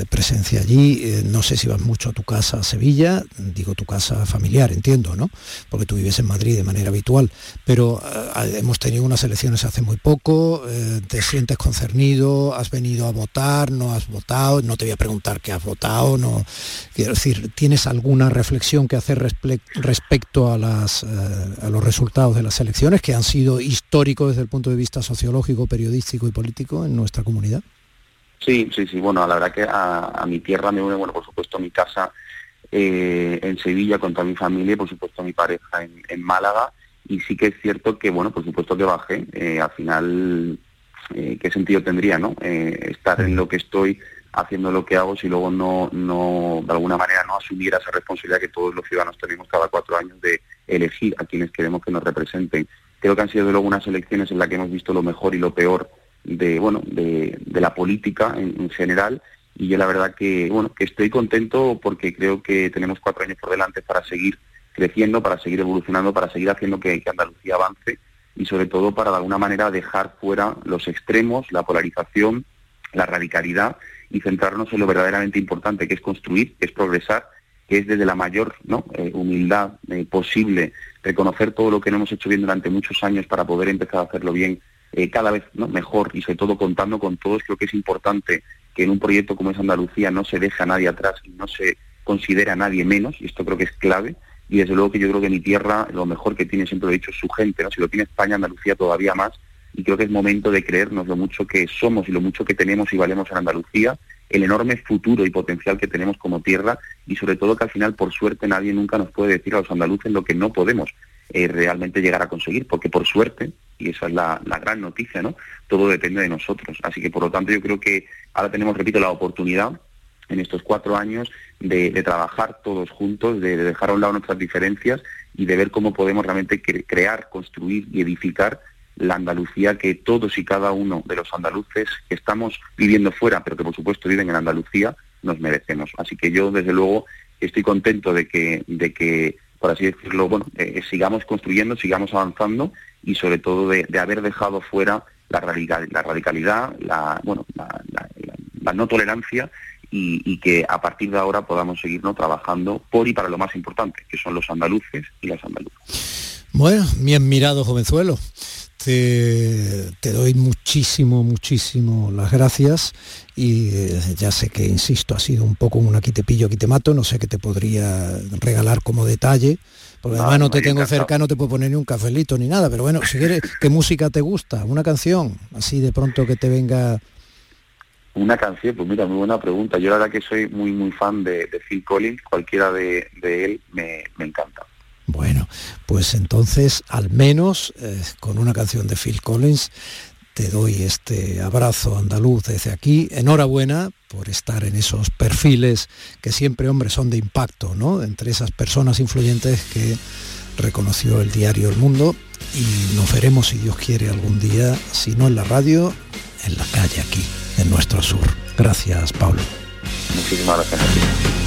A: presencia allí, no sé si vas mucho a tu casa a Sevilla, digo tu casa familiar, entiendo, ¿no? Porque tú vives en Madrid de manera habitual, pero hemos tenido unas elecciones hace muy poco, te sientes concernido, has venido a votar, no has votado, no te voy a preguntar qué has votado, no quiero decir, ¿tienes alguna reflexión que hacer respecto a, las, eh, a los resultados de las elecciones que han sido históricos desde el punto de vista sociológico, periodístico y político en nuestra comunidad?
D: Sí, sí, sí. Bueno, la verdad que a, mi tierra me une, bueno, por supuesto, a mi casa eh, en Sevilla con toda mi familia y, por supuesto, a mi pareja en, Málaga. Y sí que es cierto que, bueno, por supuesto que bajé. Eh, al final, ¿qué sentido tendría, no? estar en lo que estoy haciendo lo que hago si luego no, no, de alguna manera no asumiera esa responsabilidad que todos los ciudadanos tenemos cada cuatro años de elegir a quienes queremos que nos representen. Creo que han sido luego unas elecciones en las que hemos visto lo mejor y lo peor de, bueno, de, la política en, general y yo la verdad que, bueno, que estoy contento porque creo que tenemos cuatro años por delante para seguir creciendo, para seguir evolucionando, para seguir haciendo que, que Andalucía avance y sobre todo para de alguna manera dejar fuera los extremos, la polarización, la radicalidad y centrarnos en lo verdaderamente importante, que es construir, que es progresar, que es desde la mayor. Eh, humildad eh, posible reconocer todo lo que no hemos hecho bien durante muchos años para poder empezar a hacerlo bien eh, cada vez mejor y sobre todo contando con todos. Creo que es importante que en un proyecto como es Andalucía no se deja a nadie atrás y no se considera a nadie menos, y esto creo que es clave. Y desde luego que yo creo que mi tierra lo mejor que tiene, siempre lo he dicho, es su gente. ¿no? Si lo tiene España, Andalucía todavía más, y creo que es momento de creernos lo mucho que somos y lo mucho que tenemos y valemos en Andalucía, el enorme futuro y potencial que tenemos como tierra y sobre todo que al final, por suerte, nadie nunca nos puede decir a los andaluces lo que no podemos eh, realmente llegar a conseguir, porque por suerte, y esa es la, gran noticia, ¿no? Todo depende de nosotros. Así que por lo tanto yo creo que ahora tenemos, repito, la oportunidad en estos cuatro años de, trabajar todos juntos, de, dejar a un lado nuestras diferencias y de ver cómo podemos realmente crear, construir y edificar la Andalucía que todos y cada uno de los andaluces que estamos viviendo fuera, pero que por supuesto viven en Andalucía, nos merecemos. Así que yo, desde luego, estoy contento de que, de que por así decirlo, bueno, eh, sigamos construyendo, sigamos avanzando y sobre todo de, haber dejado fuera la, la radicalidad, la, bueno, la, no tolerancia y, que a partir de ahora podamos seguirnos trabajando por y para lo más importante, que son los andaluces y las andaluzas.
A: Bueno, bien mirado, jovenzuelo te, doy muchísimo, muchísimo las gracias y eh, ya sé que, insisto, ha sido un poco un aquí te pillo, aquí te mato, no sé qué te podría regalar como detalle, porque además no te tengo cerca, no te puedo poner ni un cafelito ni nada, pero bueno, si quieres, ¿qué música te gusta? ¿Una canción? Así de pronto que te venga...
D: Una canción, pues mira, muy buena pregunta. Yo la verdad que soy muy, muy fan de, Phil Collins, cualquiera de, él me encanta.
A: Bueno, pues entonces al menos eh, con una canción de Phil Collins te doy este abrazo andaluz desde aquí. Enhorabuena por estar en esos perfiles que siempre, hombres son de impacto, ¿no? Entre esas personas influyentes que reconoció el diario El Mundo y nos veremos, si Dios quiere, algún día, si no en la radio, en la calle aquí, en nuestro sur. Gracias, Pablo.
D: Muchísimas gracias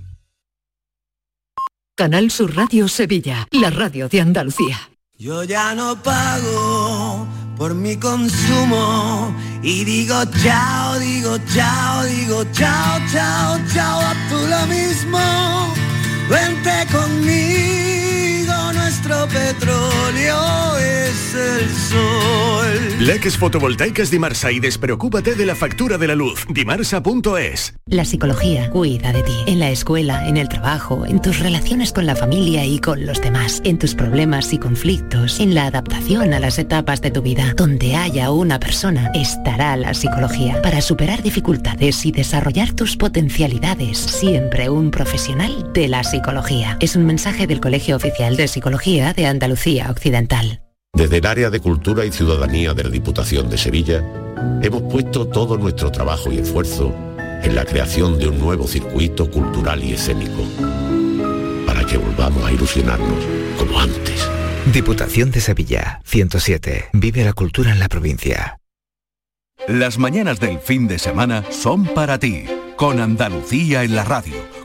E: Canal Sur Radio Sevilla, la radio de Andalucía.
F: Yo ya no pago por mi consumo y digo chao, digo chao, digo chao, chao, chao, a tú lo mismo. Vente conmigo, nuestro petróleo es el sol.
G: Leques fotovoltaicas Dimarsa y despreocúpate de la factura de la luz. Dimarsa.es.
H: La psicología cuida de ti. En la escuela, en el trabajo, en tus relaciones con la familia y con los demás, en tus problemas y conflictos, en la adaptación a las etapas de tu vida. Donde haya una persona, estará la psicología. Para superar dificultades y desarrollar tus potencialidades, siempre un profesional de la psicología. Es un mensaje del Colegio Oficial de Psicología de Andalucía Occidental.
I: Desde el área de Cultura y Ciudadanía de la Diputación de Sevilla, hemos puesto todo nuestro trabajo y esfuerzo en la creación de un nuevo circuito cultural y escénico, para que volvamos a ilusionarnos como antes.
J: Diputación de Sevilla, 107. Vive la cultura en la provincia.
C: Las mañanas del fin de semana son para ti, con Andalucía en la radio,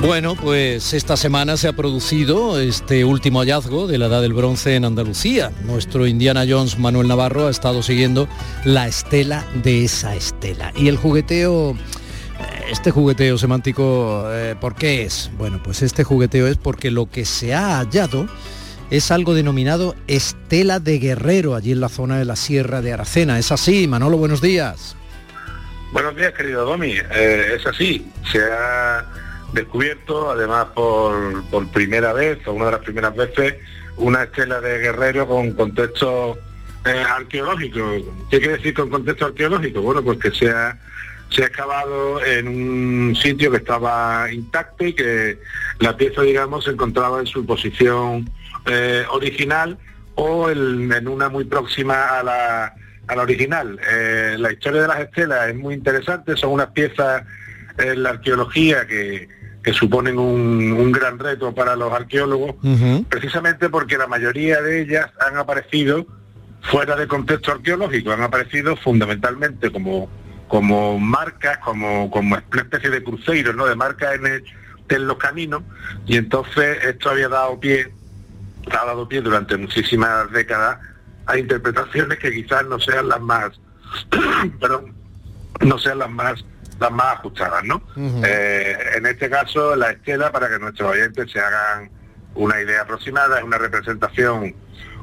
A: Bueno, pues esta semana se ha producido este último hallazgo de la Edad del Bronce en Andalucía. Nuestro Indiana Jones Manuel Navarro ha estado siguiendo la estela de esa estela. Y el jugueteo, este jugueteo semántico, eh, ¿por qué es? Bueno, pues este jugueteo es porque lo que se ha hallado es algo denominado estela de guerrero allí en la zona de la Sierra de Aracena. ¿Es así? Manolo, buenos días.
K: Buenos días, querido Domi. Eh, es así. Se ha descubierto, además por, por primera vez, o una de las primeras veces, una estela de guerrero con contexto eh, arqueológico. ¿Qué quiere decir con contexto arqueológico? Bueno, pues que se ha, se ha excavado en un sitio que estaba intacto y que la pieza, digamos, se encontraba en su posición eh, original o en, una muy próxima a la, a la original. Eh, la historia de las estelas es muy interesante, son unas piezas en la arqueología que, que suponen un, gran reto para los arqueólogos, precisamente porque la mayoría de ellas han aparecido fuera de contexto arqueológico, han aparecido fundamentalmente como, como marcas, como, como una especie de cruceros, ¿no? de marcas en, en los caminos, y entonces esto había dado pie, ha dado pie durante muchísimas décadas a interpretaciones que quizás no sean las más, perdón, no sean las más las más ajustadas, ¿no? Eh, en este caso, la estela, para que nuestros oyentes se hagan una idea aproximada, es una representación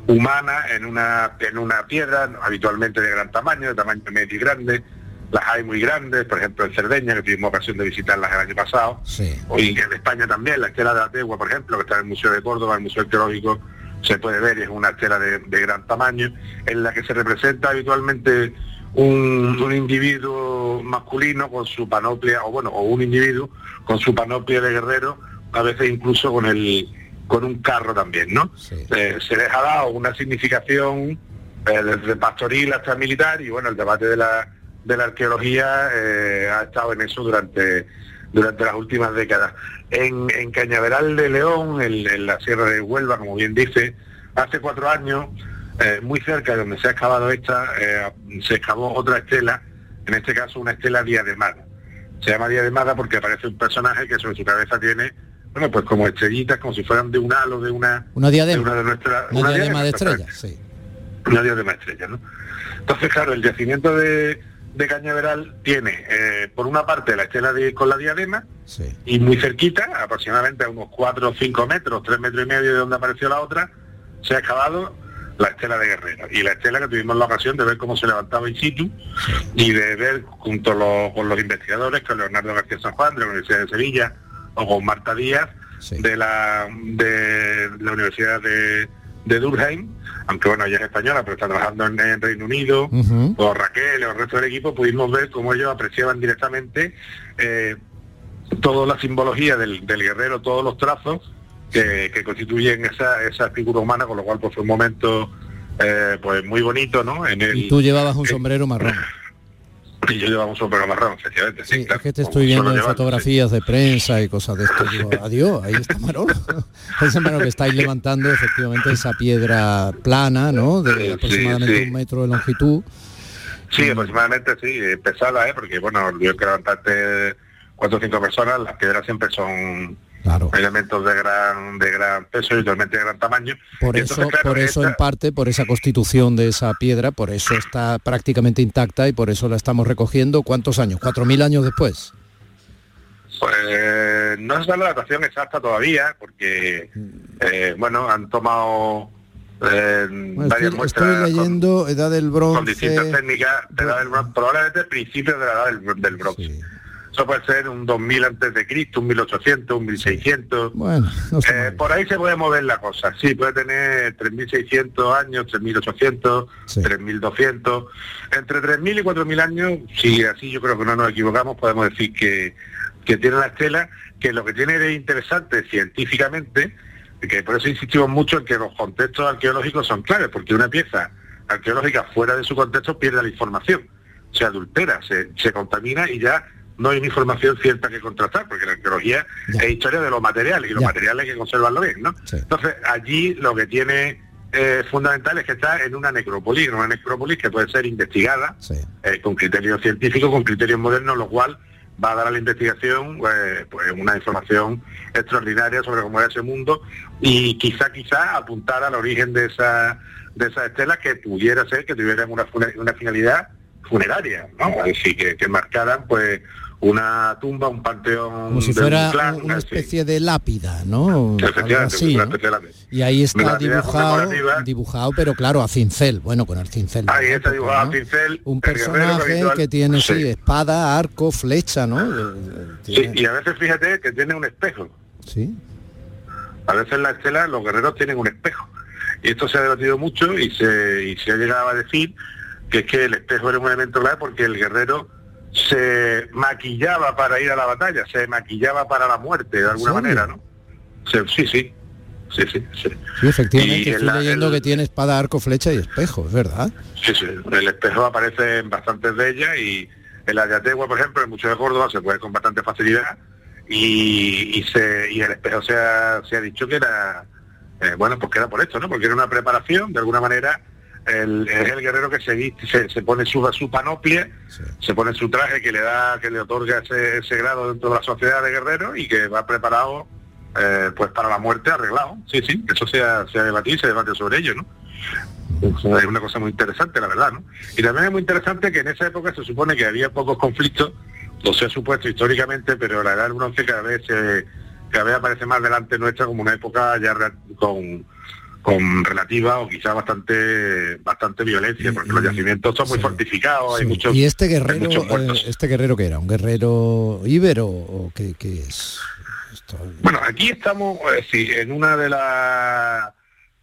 K: humana en una, en una piedra, habitualmente de gran tamaño, de tamaño medio y grande. Las hay muy grandes, por ejemplo en Cerdeña, que tuvimos ocasión de visitarlas el año pasado. Y en España también, la estela de la Tegua, por ejemplo, que está en el Museo de Córdoba, el Museo Arqueológico, se puede ver, es una estela de, de gran tamaño, en la que se representa habitualmente un, individuo masculino con su panoplia, o bueno, o un individuo con su panoplia de guerrero, a veces incluso con el con un carro también, ¿no? Eh, se les ha dado una significación eh, desde pastoril hasta militar y bueno, el debate de la, de la arqueología eh, ha estado en eso durante, durante las últimas décadas. En, en Cañaveral de León, en la Sierra de Huelva, como bien dice, hace cuatro años eh, muy cerca de donde se ha excavado esta, eh, se excavó otra estela, en este caso una estela diademada. Se llama diademada porque aparece un personaje que sobre su cabeza tiene, bueno, pues como estrellitas, como si fueran de un halo, de una...
A: Una diadema.
K: De una, de nuestra,
A: una, diadema, de estrellas, sí.
K: Una diadema de estrellas, ¿no? Entonces, claro, el yacimiento de, de Cañaveral tiene, eh, por una parte, la estela de, con la diadema, y muy cerquita, aproximadamente a unos 4 o 5 metros, 3 metros y medio de donde apareció la otra, se ha excavado la estela de Guerrero. Y la estela que tuvimos la ocasión de ver cómo se levantaba in situ y de ver junto con los investigadores, con Leonardo García San Juan de la Universidad de Sevilla o con Marta Díaz de, la, de la Universidad de, de Durham, aunque bueno, ella es española, pero está trabajando en, Reino Unido, o Raquel o el resto del equipo, pudimos ver cómo ellos apreciaban directamente eh, toda la simbología del, guerrero, todos los trazos que, constituyen esa, esa figura humana, con lo cual pues, fue un momento eh, pues muy bonito, ¿no? En el,
A: y tú llevabas un sombrero marrón.
K: Y yo llevaba un sombrero marrón, efectivamente. Sí,
A: es que te estoy viendo en fotografías de prensa y cosas de esto. Digo, adiós, ahí está Marón. Ese Marón que estáis levantando efectivamente esa piedra plana, ¿no? De aproximadamente un metro de longitud.
K: Sí, aproximadamente sí, pesada, ¿eh? Porque bueno, yo que levantarte cuatro o cinco personas, las piedras siempre son elementos de gran de gran peso y totalmente de gran tamaño.
A: Por eso, por eso en parte, por esa constitución de esa piedra, por eso está prácticamente intacta y por eso la estamos recogiendo. ¿Cuántos años? ¿Cuatro mil años después?
K: Pues no es la datación exacta todavía, porque eh, bueno, han tomado eh, varias
A: estoy, muestras leyendo edad del bronce. Con
K: distintas técnicas, edad del bronce, probablemente principios de la edad del, bronce. Eso puede ser un 2000 antes de Cristo, un 1800, un 1600.
A: Bueno,
K: eh, por ahí se puede mover la cosa. Sí, puede tener 3600 años, 3800, 3200. Entre 3000 y 4000 años, si así yo creo que no nos equivocamos, podemos decir que, que tiene la estela, que lo que tiene de interesante científicamente, que por eso insistimos mucho en que los contextos arqueológicos son claves, porque una pieza arqueológica fuera de su contexto pierde la información, se adultera, se, se contamina y ya no hay una información cierta que contrastar, porque la arqueología es historia de los materiales y los materiales hay que conservarlo bien, ¿no? Entonces, allí lo que tiene eh, fundamental es que está en una necrópolis, en una necrópolis que puede ser investigada eh, con criterios científicos, con criterios modernos, lo cual va a dar a la investigación eh, pues una información extraordinaria sobre cómo era ese mundo y quizá quizá apuntar al origen de esa de esas estelas que pudiera ser que tuvieran una, una finalidad funeraria, ¿no? Decir, que, que marcaran pues una tumba, un panteón.
A: Como si fuera una especie de lápida, ¿no?
K: Así,
A: Y ahí está dibujado, dibujado, pero claro, a cincel. Bueno, con el cincel.
K: Ahí está dibujado a cincel.
A: Un personaje que, tiene, sí. espada, arco, flecha, ¿no?
K: Sí, y a veces fíjate que tiene un espejo.
A: Sí.
K: A veces en la estela los guerreros tienen un espejo. Y esto se ha debatido mucho y se, y se ha llegado a decir que es que el espejo era un elemento clave porque el guerrero se maquillaba para ir a la batalla, se maquillaba para la muerte de alguna manera, ¿no? sí, sí. Sí, sí, sí.
A: Sí, efectivamente, estoy leyendo que tiene espada, arco, flecha y espejo, es verdad.
K: Sí, sí, el espejo aparece en bastantes de ellas y en la por ejemplo, en muchos de Córdoba se puede con bastante facilidad y, se, y el espejo se ha, se ha dicho que era, eh, bueno, pues que era por esto, ¿no? Porque era una preparación, de alguna manera, el, es el guerrero que se, se, pone su, su panoplia, se pone su traje que le da, que le otorga ese, grado dentro de la sociedad de guerrero y que va preparado eh, pues para la muerte arreglado. Sí, sí, eso se ha, se ha debatido y se debate sobre ello, ¿no? Es una cosa muy interesante, la verdad, ¿no? Y también es muy interesante que en esa época se supone que había pocos conflictos, lo se ha supuesto históricamente, pero la edad del bronce cada vez, cada vez aparece más delante nuestra como una época ya con con relativa o quizá bastante bastante violencia, porque los yacimientos son muy fortificados, hay muchos.
A: ¿Y este guerrero, eh, este guerrero que era? ¿Un guerrero íbero o qué, es?
K: Bueno, aquí estamos eh, en una de las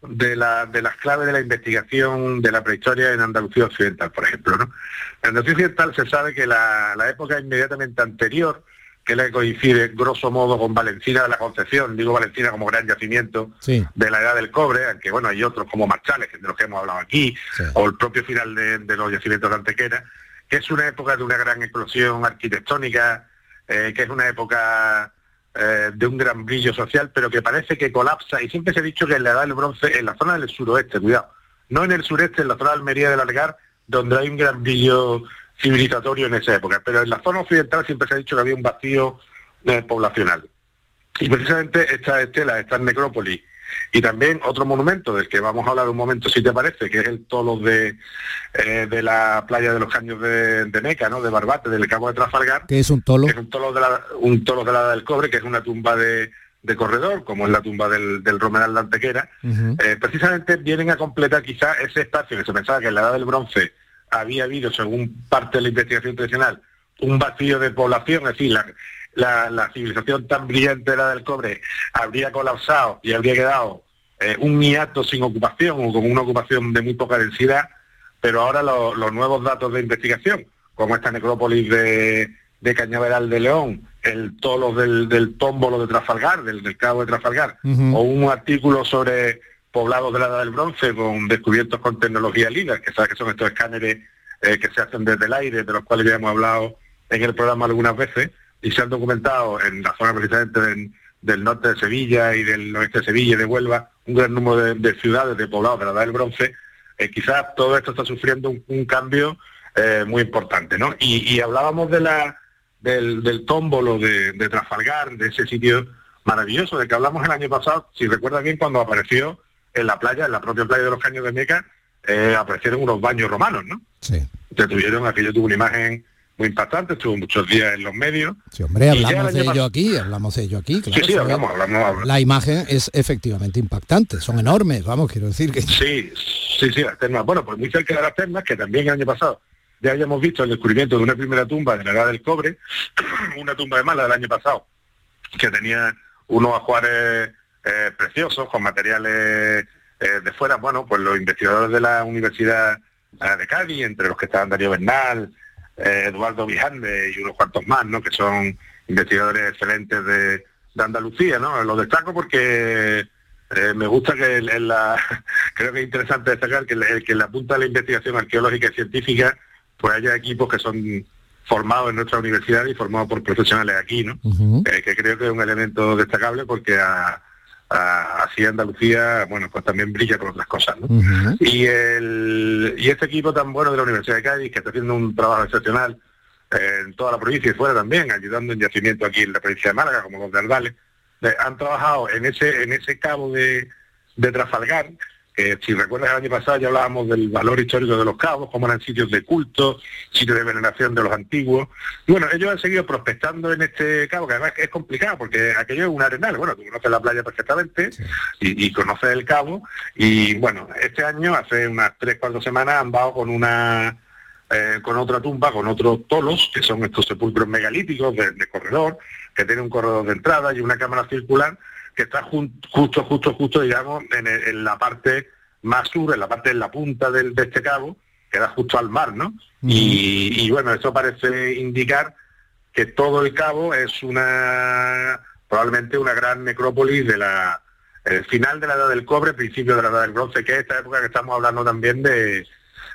K: de, la, de las claves de la investigación de la prehistoria en Andalucía Occidental, por ejemplo. ¿no? En Andalucía Occidental se sabe que la, la época inmediatamente anterior que le coincide grosso modo con Valencina de la Concepción, digo Valencina como gran yacimiento de la edad del cobre, aunque bueno, hay otros como Marchales, de los que hemos hablado aquí, o el propio final de, los yacimientos de Antequera, que es una época de una gran explosión arquitectónica, eh, que es una época eh, de un gran brillo social, pero que parece que colapsa, y siempre se ha dicho que en la edad del bronce, en la zona del suroeste, cuidado, no en el sureste, en la zona de Almería del Algar, donde hay un gran brillo civilizatorio en esa época, pero en la zona occidental siempre se ha dicho que había un vacío eh, poblacional. Y precisamente esta estela, esta necrópolis, y también otro monumento del que vamos a hablar un momento, si te parece, que es el tolo de, eh, de la playa de los caños de, Meca, ¿no? de Barbate, del Cabo de Trafalgar.
A: que es un tolo?
K: es un tolo de la, un tolo de la del cobre, que es una tumba de, de corredor, como es la tumba del, del Romeral de Antequera, eh, precisamente vienen a completar quizá ese espacio que se pensaba que en la edad del bronce había habido, según parte de la investigación tradicional, un vacío de población, es decir, la, la, civilización tan brillante de la del cobre habría colapsado y habría quedado eh, un hiato sin ocupación o con una ocupación de muy poca densidad, pero ahora los nuevos datos de investigación, como esta necrópolis de, de Cañaveral de León, el tolo del, del tómbolo de Trafalgar, del, del cabo de Trafalgar, o un artículo sobre poblados de la edad del bronce con descubiertos con tecnología líder, que sabes que son estos escáneres eh, que se hacen desde el aire, de los cuales ya hemos hablado en el programa algunas veces, y se han documentado en la zona precisamente del norte de Sevilla y del oeste de Sevilla y de Huelva, un gran número de, ciudades, de poblados de la edad del bronce, eh, quizás todo esto está sufriendo un, cambio eh, muy importante, ¿no? Y, hablábamos de la, del, del tómbolo de, de, Trafalgar, de ese sitio maravilloso de que hablamos el año pasado, si recuerda bien, cuando apareció en la playa, en la propia playa de los Caños de Meca, eh, aparecieron unos baños romanos, ¿no?
A: Sí.
K: Que tuvieron, aquello tuvo una imagen muy impactante, estuvo muchos días en los medios.
A: Sí, hombre, hablamos de ello aquí, hablamos de ello aquí, claro.
K: Sí, sí, hablamos, hablamos,
A: La imagen es efectivamente impactante, son enormes, vamos, quiero decir que...
K: Sí, sí, sí, las termas. Bueno, pues muy cerca de las termas, que también el año pasado ya habíamos visto el descubrimiento de una primera tumba de la edad del cobre, una tumba de mala del año pasado, que tenía unos ajuares eh, preciosos con materiales eh, de fuera. Bueno, pues los investigadores de la Universidad eh, de Cádiz, entre los que estaban Darío Bernal, Eduardo Vijande y unos cuantos más, ¿no? Que son investigadores excelentes de, Andalucía, ¿no? Lo destaco porque me gusta que en la, creo que es interesante destacar que, el, que en la punta de la investigación arqueológica y científica pues haya equipos que son formados en nuestra universidad y formados por profesionales aquí, ¿no? que creo que es un elemento destacable porque a, así Andalucía, bueno, pues también brilla por otras cosas, ¿no? y, el, y este equipo tan bueno de la Universidad de Cádiz, que está haciendo un trabajo excepcional en toda la provincia y fuera también, ayudando en yacimiento aquí en la provincia de Málaga, como los de Aldales, eh, han trabajado en ese, en ese cabo de, de Trafalgar, si recuerdas el año pasado ya hablábamos del valor histórico de los cabos, como eran sitios de culto, sitios de veneración de los antiguos. Y bueno, ellos han seguido prospectando en este cabo, que además es complicado porque aquello es un arenal. Bueno, tú conoces la playa perfectamente y, conoces el cabo. Y bueno, este año, hace unas tres, cuatro semanas, han dado con una eh, con otra tumba, con otros tolos, que son estos sepulcros megalíticos de, corredor, que tiene un corredor de entrada y una cámara circular que está justo, justo, justo, digamos, en, la parte más sur, en la parte de la punta del, de este cabo, que da justo al mar, ¿no? y, bueno, eso parece indicar que todo el cabo es una probablemente una gran necrópolis de la el final de la edad del cobre, principio de la edad del bronce, que es esta época que estamos hablando también de,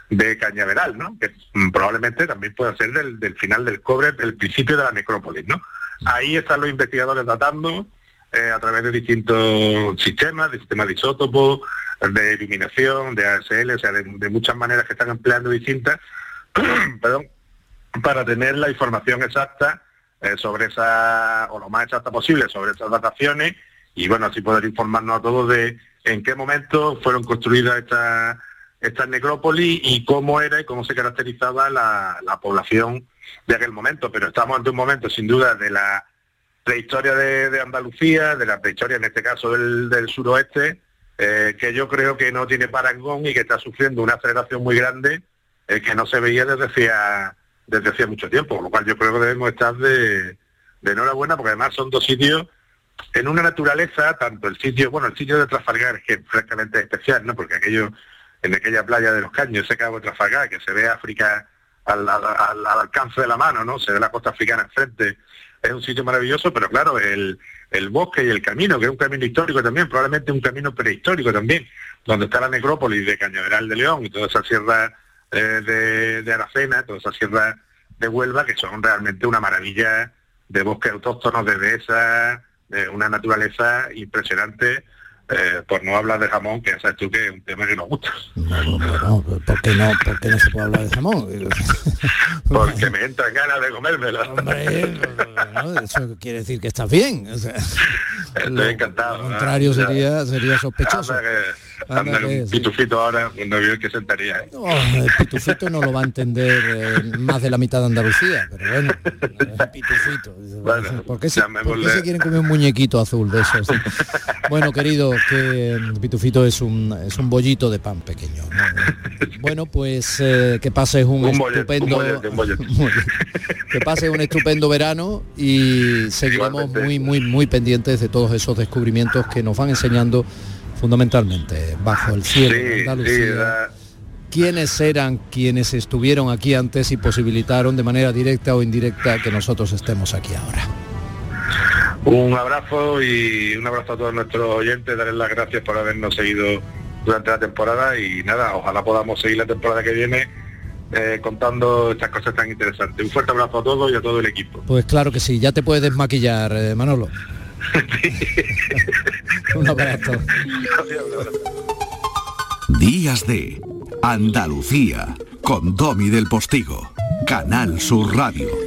K: de Cañaveral, ¿no? Que probablemente también pueda ser del, del final del cobre, el principio de la necrópolis, ¿no? Ahí están los investigadores datando, eh, a través de distintos sistemas, de sistemas de isótopos, de eliminación, de ASL, o sea, de, muchas maneras que están empleando distintas, perdón, para tener la información exacta eh, sobre esa, o lo más exacta posible, sobre esas dataciones y bueno, así poder informarnos a todos de en qué momento fueron construidas estas esta necrópolis y cómo era y cómo se caracterizaba la población de aquel momento. Pero estamos ante un momento, sin duda, de la prehistoria de, de Andalucía, de la prehistoria en este caso del, suroeste, eh, que yo creo que no tiene parangón y que está sufriendo una aceleración muy grande eh, que no se veía desde hacía, desde hacía mucho tiempo, lo cual yo creo que debemos estar de, enhorabuena porque además son dos sitios en una naturaleza, tanto el sitio, bueno, el sitio de Trafalgar, que es francamente especial, ¿no? Porque aquello, en aquella playa de los Caños, ese cabo de Trafalgar, que se ve África al, al, alcance de la mano, ¿no? Se ve la costa africana enfrente, es un sitio maravilloso, pero claro, el, el bosque y el camino, que es un camino histórico también, probablemente un camino prehistórico también, donde está la necrópolis de Cañaveral de León y toda esa sierra eh, de, de, Aracena, toda esa sierra de Huelva, que son realmente una maravilla de bosque autóctonos, de dehesa, de una naturaleza impresionante eh, por no hablar de jamón, que ya sabes tú que es un tema que nos gusta.
A: No, ¿por qué no, ¿por qué no se puede hablar de jamón?
K: Porque me entran ganas de comérmelo.
A: Hombre, eso quiere decir que estás bien.
K: Estoy encantado.
A: Lo contrario sería, sería sospechoso.
K: Anda, un pitufito ahora, cuando vio que sentaría, ¿eh?
A: No, el pitufito no lo va a entender eh, más de la mitad de Andalucía, pero bueno, el pitufito.
K: Bueno,
A: ¿Por qué, se, por qué se quieren comer un muñequito azul de esos? Bueno, querido, que el pitufito es un, es un bollito de pan pequeño. ¿no? Bueno, pues eh, que pases un,
K: Un bollete,
A: estupendo...
K: un bollete, un bollete.
A: que pases un estupendo verano y seguiremos
K: Igualmente.
A: muy, muy, muy pendientes de todos esos descubrimientos que nos van enseñando fundamentalmente bajo el cielo de
K: Sí,
A: Andalucía.
K: sí, da-
A: quiénes eran quienes estuvieron aquí antes y posibilitaron de manera directa o indirecta que nosotros estemos aquí ahora.
K: Un abrazo y un abrazo a todos nuestros oyentes, darles las gracias por habernos seguido durante la temporada y nada, ojalá podamos seguir la temporada que viene eh, contando estas cosas tan interesantes. Un fuerte abrazo a todos y a todo el equipo.
A: Pues claro que sí, ya te puedes desmaquillar, eh, Manolo. Un abrazo.
C: Días de Andalucía con Domi del Postigo, Canal Sur Radio.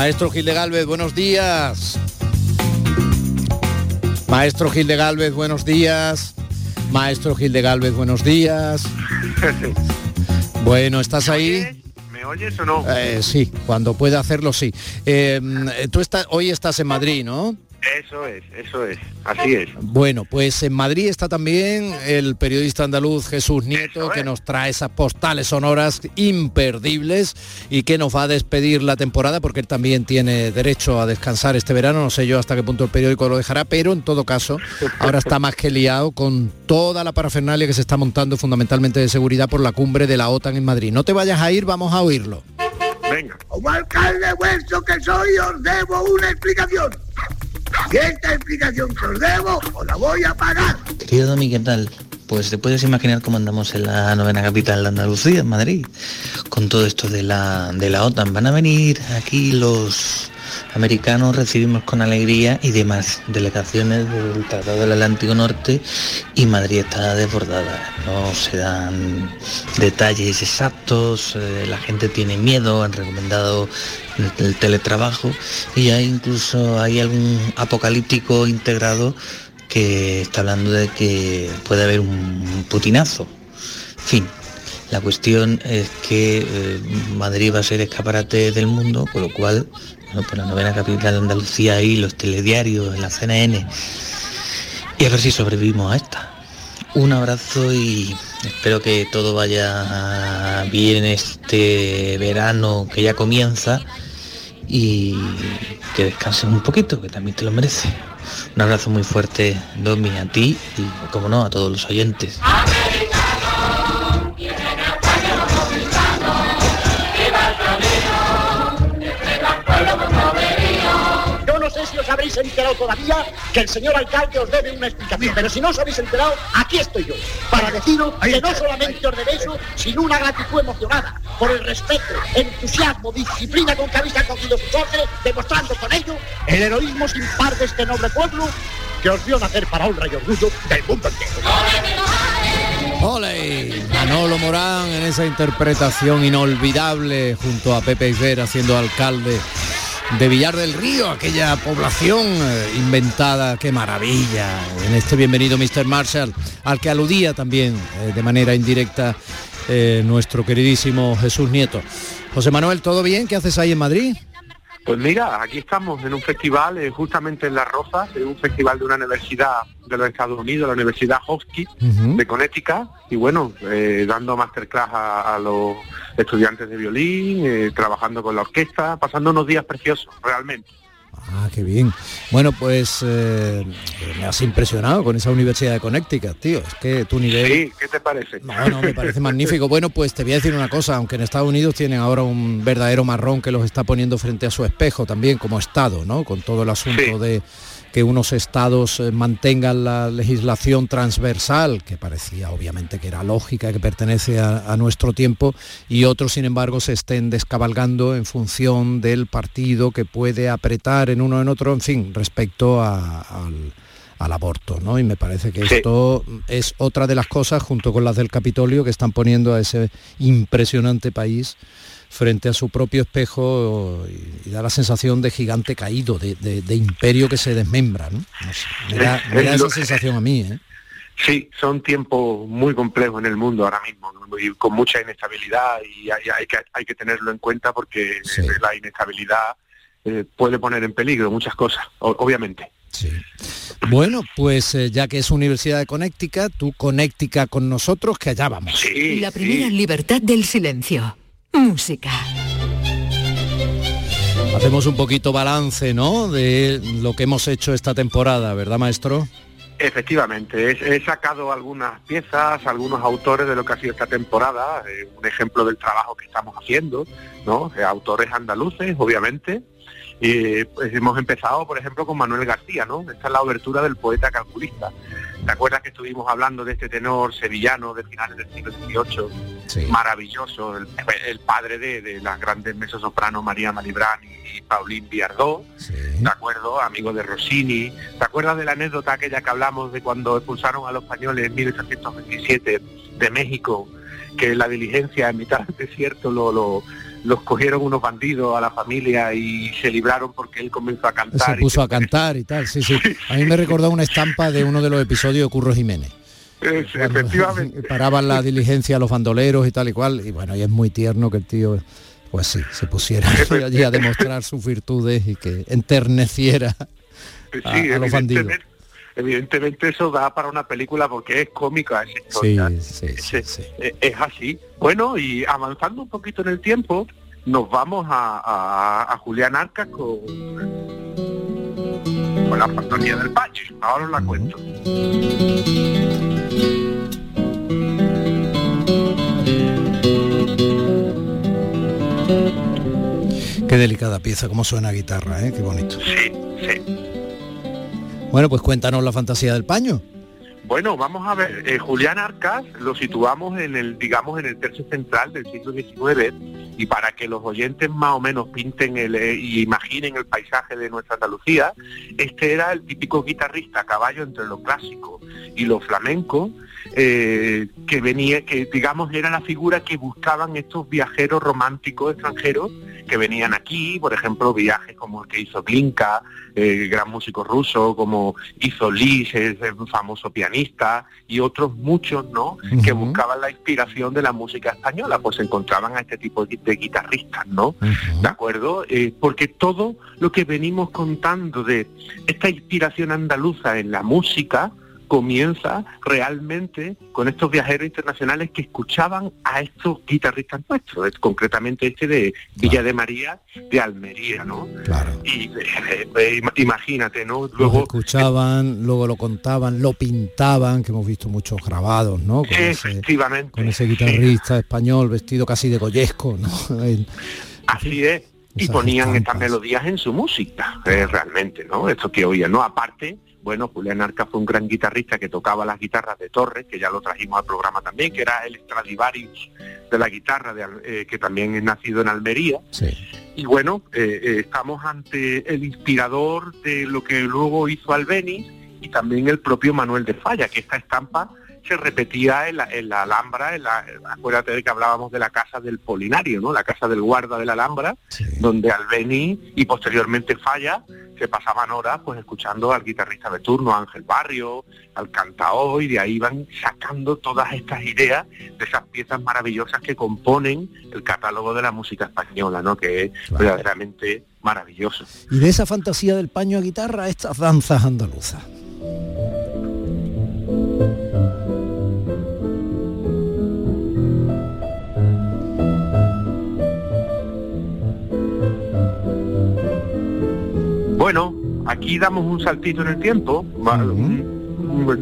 A: Maestro Gil de Galvez, buenos días. Maestro Gil de Galvez, buenos días. Maestro Gil de Galvez, buenos días. Bueno, ¿estás ahí?
K: ¿Me oyes o no?
A: Eh, sí, cuando pueda hacerlo, sí. Eh, tú estás, hoy estás en Madrid, ¿no?
K: Eso es, eso es, así es.
A: Bueno, pues en Madrid está también el periodista andaluz Jesús Nieto, que nos trae esas postales sonoras imperdibles y que nos va a despedir la temporada porque él también tiene derecho a descansar este verano. No sé yo hasta qué punto el periódico lo dejará, pero en todo caso, ahora está más que liado con toda la parafernalia que se está montando fundamentalmente de seguridad por la cumbre de la OTAN en Madrid. No te vayas a ir, vamos a oírlo.
K: Venga.
L: Como alcalde vuestro que soy, os debo una explicación. Y esta explicación que os debo, os la voy a pagar.
M: Querido Domi, ¿qué tal? Pues te puedes imaginar cómo andamos en la novena capital de Andalucía, en Madrid, con todo esto de la, de la OTAN. Van a venir aquí los americanos, recibimos con alegría y demás delegaciones del Tratado del Atlántico Norte y Madrid está desbordada. No se dan detalles exactos, eh, la gente tiene miedo, han recomendado el, el teletrabajo y ya incluso hay algún apocalíptico integrado que está hablando de que puede haber un putinazo. Fin, la cuestión es que eh, Madrid va a ser escaparate del mundo, con lo cual, bueno, por la novena capital de Andalucía y los telediarios, la CNN, y a ver si sobrevivimos a esta. Un abrazo y espero que todo vaya bien este verano que ya comienza y que descanses un poquito, que también te lo merece. Un abrazo muy fuerte, Domi, a ti y, como no, a todos los oyentes.
L: Habréis enterado todavía que el señor alcalde os debe una explicación, pero si no os habéis enterado, aquí estoy yo, para deciros que no solamente os debe eso, sino una gratitud emocionada por el respeto, entusiasmo, disciplina con que habéis acogido sus órdenes, demostrando con ello el heroísmo sin par de este noble pueblo que os vio nacer para honra y orgullo del mundo entero.
A: ¡Ole! Manolo Morán en esa interpretación inolvidable junto a Pepe Iber haciendo alcalde de Villar del Río, aquella población eh, inventada, qué maravilla, en este bienvenido Mr. Marshall, al que aludía también eh, de manera indirecta eh, nuestro queridísimo Jesús Nieto. José Manuel, ¿todo bien? ¿Qué haces ahí en Madrid?
K: Pues mira, aquí estamos en un festival, eh, justamente en Las Rosas, en un festival de una universidad de los Estados Unidos, la Universidad Hofstra de Connecticut, y bueno, eh, dando masterclass a, a los
N: estudiantes de violín, eh, trabajando con la orquesta, pasando unos días preciosos, realmente.
A: Ah, qué bien. Bueno, pues eh, me has impresionado con esa Universidad de Connecticut, tío. Es que tu nivel...
N: Sí, ¿qué te parece?
A: No, no, me parece magnífico. Bueno, pues te voy a decir una cosa, aunque en Estados Unidos tienen ahora un verdadero marrón que los está poniendo frente a su espejo también como Estado, ¿no? Con todo el asunto de que unos estados eh, mantengan la legislación transversal, que parecía obviamente que era lógica, que pertenece a, nuestro tiempo, y otros, sin embargo, se estén descabalgando en función del partido que puede apretar en uno o en otro, en fin, respecto al, aborto, ¿no? Y me parece que esto es otra de las cosas, junto con las del Capitolio, que están poniendo a ese impresionante país frente a su propio espejo y, da la sensación de gigante caído, de, imperio que se desmembra. ¿no? me da, esa sensación a mí. ¿eh?
N: Sí, son tiempos muy complejos en el mundo ahora mismo y con mucha inestabilidad y hay, que, hay que tenerlo en cuenta porque la inestabilidad eh, puede poner en peligro muchas cosas, obviamente.
A: Sí. Bueno, pues eh, ya que es Universidad de Connecticut, tú Connecticut con nosotros, que allá vamos.
E: Sí, la primera libertad del silencio. Música.
A: Hacemos un poquito balance, ¿no? De lo que hemos hecho esta temporada, ¿verdad, maestro?
N: Efectivamente, he, sacado algunas piezas, algunos autores de lo que ha sido esta temporada, eh, un ejemplo del trabajo que estamos haciendo, ¿no? Eh, autores andaluces, obviamente, y pues hemos empezado, por ejemplo, con Manuel García, ¿no? Esta es la obertura del poeta calculista. ¿Te acuerdas que estuvimos hablando de este tenor sevillano de finales del siglo XVIII? Maravilloso, el, padre de, las grandes mezzosopranos María Malibrán y Paulín Viardó, ¿de acuerdo? Amigo de Rossini. ¿Te acuerdas de la anécdota aquella que hablamos de cuando expulsaron a los españoles en 1827 de México? Que la diligencia en mitad del desierto lo, lo los cogieron unos bandidos a la familia y se libraron porque él comenzó a cantar.
A: Se puso a cantar y tal, sí, sí. A mí me recordó una estampa de uno de los episodios de Curro Jiménez.
N: Efectivamente.
A: Paraban la diligencia a los bandoleros y tal y cual. Y bueno, y es muy tierno que el tío, pues sí, se pusiera allí a demostrar sus virtudes y que enterneciera a, los bandidos
N: evidentemente eso da para una película porque es cómica esa historia. Sí, sí, sí, es, así. Bueno, y avanzando un poquito en el tiempo, nos vamos a, Julián Arca con, con la fantasía del Pache. Ahora os la cuento.
A: Qué delicada pieza, cómo suena guitarra, ¿eh? qué bonito.
N: Sí, sí.
A: Bueno, pues cuéntanos la fantasía del paño.
N: Bueno, vamos a ver, eh, Julián Arcas lo situamos en el, digamos, en el tercio central del siglo XIX y para que los oyentes más o menos pinten el, eh, y imaginen el paisaje de nuestra Andalucía, este era el típico guitarrista a caballo entre lo clásico y lo flamenco, eh, que venía, que digamos era la figura que buscaban estos viajeros románticos extranjeros que venían aquí, por ejemplo, viajes como el que hizo Glinka, el gran músico ruso, como hizo Lis, famoso pianista, y otros muchos, ¿no? Que buscaban la inspiración de la música española, pues encontraban a este tipo de, guitarristas, ¿no? ¿De acuerdo? Eh, porque todo lo que venimos contando de esta inspiración andaluza en la música, comienza realmente con estos viajeros internacionales que escuchaban a estos guitarristas nuestros, concretamente este de Villa de María de Almería, ¿no?
A: Claro.
N: Y eh, eh, imagínate, ¿no?
A: Luego lo escuchaban, luego lo contaban, lo pintaban, que hemos visto muchos grabados, ¿no?
N: Con efectivamente.
A: Ese, con ese guitarrista español vestido casi de goyesco, ¿no?
N: Así es. Y ponían estas melodías en su música, eh, realmente, ¿no? Esto que oían, ¿no? Aparte, bueno, Julián Arca fue un gran guitarrista que tocaba las guitarras de Torres, que ya lo trajimos al programa también, que era el Stradivarius de la guitarra, de, eh, que también es nacido en Almería. Y bueno, eh, eh, estamos ante el inspirador de lo que luego hizo Albeniz y también el propio Manuel de Falla, que esta estampa se repetía en la, Alhambra, en la, acuérdate de que hablábamos de la casa del Polinario, ¿no? La casa del guarda de la Alhambra, donde Albeni y posteriormente Falla se pasaban horas pues escuchando al guitarrista de turno, Ángel Barrio, al cantaor, y de ahí van sacando todas estas ideas de esas piezas maravillosas que componen el catálogo de la música española, ¿no? Que es verdaderamente maravilloso.
A: Y de esa fantasía del paño a guitarra, estas danzas andaluzas.
N: Bueno, aquí damos un saltito en el tiempo.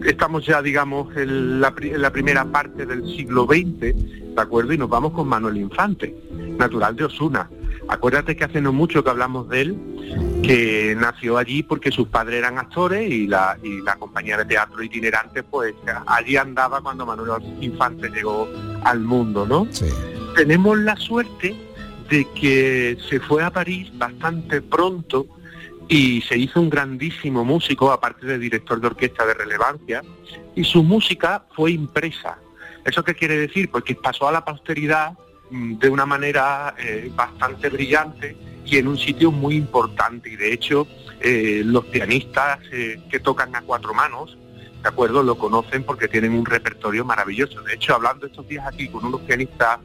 N: Estamos ya, digamos, en la, primera parte del siglo XX, ¿de acuerdo? Y nos vamos con Manuel Infante, natural de Osuna. Acuérdate que hace no mucho que hablamos de él, que nació allí porque sus padres eran actores y la, y la compañía de teatro itinerante, pues allí andaba cuando Manuel Infante llegó al mundo, ¿no? Tenemos la suerte de que se fue a París bastante pronto y se hizo un grandísimo músico, aparte de director de orquesta de relevancia, y su música fue impresa. ¿Eso qué quiere decir? Porque pasó a la posteridad mm, de una manera eh, bastante brillante y en un sitio muy importante. Y de hecho, eh, los pianistas eh, que tocan a cuatro manos, ¿de acuerdo? Lo conocen porque tienen un repertorio maravilloso. De hecho, hablando estos días aquí con unos pianistas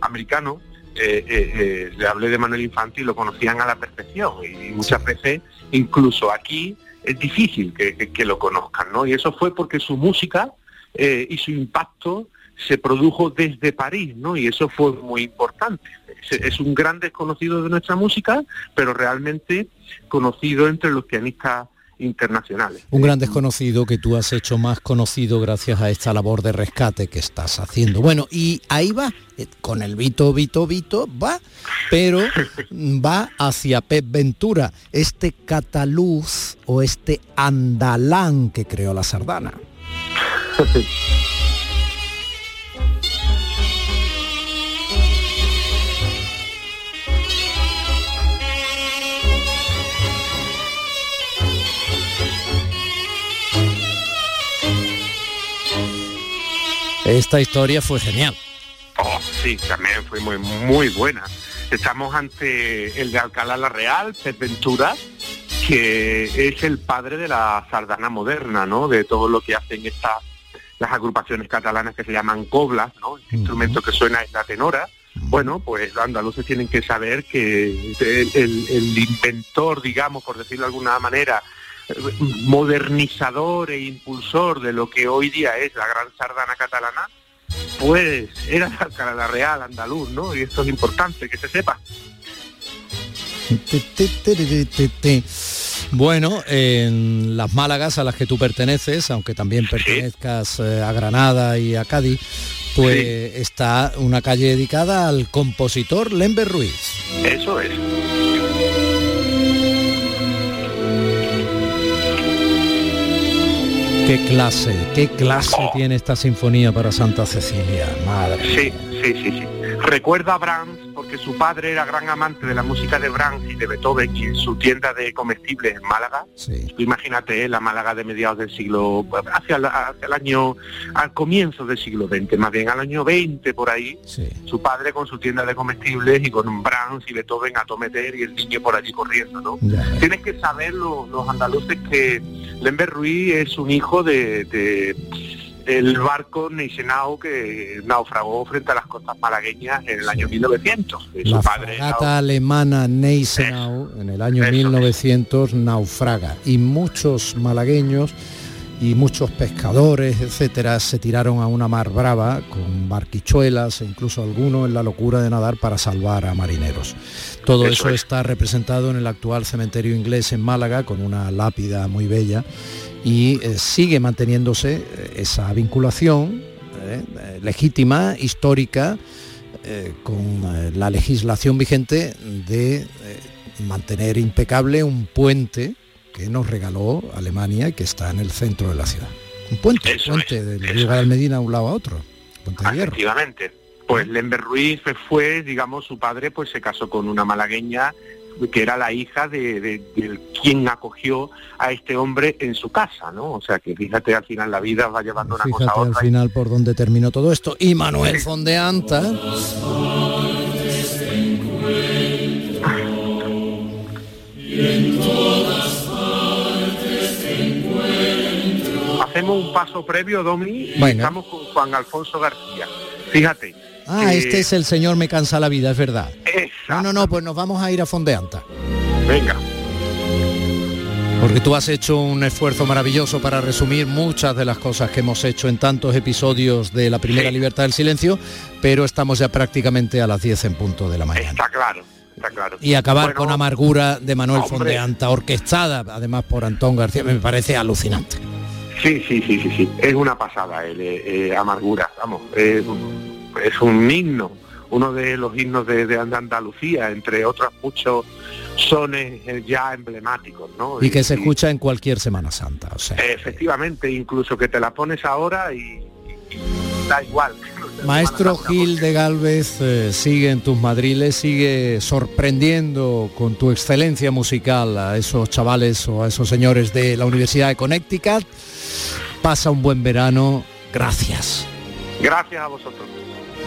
N: americanos, eh, eh, eh, le hablé de Manuel Infante y lo conocían a la perfección y, muchas veces incluso aquí es difícil que, lo conozcan, ¿no? Y eso fue porque su música y su impacto se produjo desde París, ¿no? Y eso fue muy importante. es, un gran desconocido de nuestra música, pero realmente conocido entre los pianistas internacionales.
A: Un gran desconocido que tú has hecho más conocido gracias a esta labor de rescate que estás haciendo. Bueno, y ahí va, eh, con el Vito, Vito, Vito, va, pero va hacia Pep Ventura, este cataluz o este andalán que creó la sardana. Esta historia fue genial.
N: Oh, sí, también fue muy, muy buena. Estamos ante el de Alcalá la Real, Pep Ventura, que es el padre de la sardana moderna, ¿no? De todo lo que hacen estas las agrupaciones catalanas que se llaman coblas, ¿no? El instrumento que suena es la tenora. Bueno, pues los andaluces tienen que saber que el inventor, digamos, por decirlo de alguna manera, modernizador e impulsor de lo que hoy día es la gran sardana catalana, pues era la Real andaluz, ¿no? Y esto es importante que se sepa.
A: Bueno, en las Málagas a las que tú perteneces, aunque también pertenezcas eh, a Granada y a Cádiz, pues está una calle dedicada al compositor Lember Ruiz.
N: Eso es.
A: Qué clase, qué clase oh. tiene esta sinfonía para Santa Cecilia, madre.
N: Sí, sí, sí, sí. Recuerda a Brahms porque su padre era gran amante de la música de Brahms y de Beethoven y en su tienda de comestibles en Málaga. Imagínate ¿eh? la Málaga de mediados del siglo, hacia, el año, al comienzo del siglo XX, más bien al año 20 por ahí, su padre con su tienda de comestibles y con Brahms y Beethoven a tometer y el niño por allí corriendo, ¿no? Tienes que saber los andaluces que Lember Ruiz es un hijo de el barco Neisenau que naufragó frente a las costas malagueñas en el año 1900.
A: La fragata alemana Neisenau en el año 1900 naufraga. Y muchos malagueños y muchos pescadores, etcétera, se tiraron a una mar brava con barquichuelas e incluso algunos en la locura de nadar para salvar a marineros. Todo eso está representado en el actual cementerio inglés en Málaga con una lápida muy bella y eh, sigue manteniéndose eh, esa vinculación eh, legítima, histórica, con la legislación vigente de mantener impecable un puente que nos regaló Alemania y que está en el centro de la ciudad. Un puente, un puente de llegar al Medina a un lado a otro. Puente
N: de Efectivamente. Pues Lember Ruiz fue, digamos, su padre pues se casó con una malagueña que era la hija de, quien acogió a este hombre en su casa, ¿no? O sea que fíjate, al final la vida va llevando una cosa a otra.
A: al final por donde terminó todo esto. Y Manuel Fondeanta.
N: Hacemos un paso previo, Domi, y estamos con Juan Alfonso García. Fíjate,
A: Ah, este es el señor Me cansa la vida, es verdad. No, no, no, pues nos vamos a ir a Fondeanta.
N: Venga.
A: Porque tú has hecho un esfuerzo maravilloso para resumir muchas de las cosas que hemos hecho en tantos episodios de la primera libertad del silencio, pero estamos ya prácticamente a las 10 en punto de la mañana.
N: Está claro. está claro.
A: Y acabar
N: Bueno,
A: con Amargura de Manuel
N: hombre.
A: Fondeanta, orquestada además por Antón García, me parece alucinante.
N: Sí, sí, sí, sí, sí. Es una pasada el eh, eh, Amargura, vamos. Es un himno, uno de los himnos de, de Andalucía, entre otros muchos sones eh, ya emblemáticos, ¿no?
A: Y que se escucha en cualquier Semana Santa, o sea.
N: Efectivamente, incluso que te la pones ahora y, y da igual.
A: Maestro Gil de Galvez eh, sigue en tus madriles, sigue sorprendiendo con tu excelencia musical a esos chavales o a esos señores de la Universidad de Connecticut. Pasa un buen verano. Gracias.
N: Gracias a vosotros.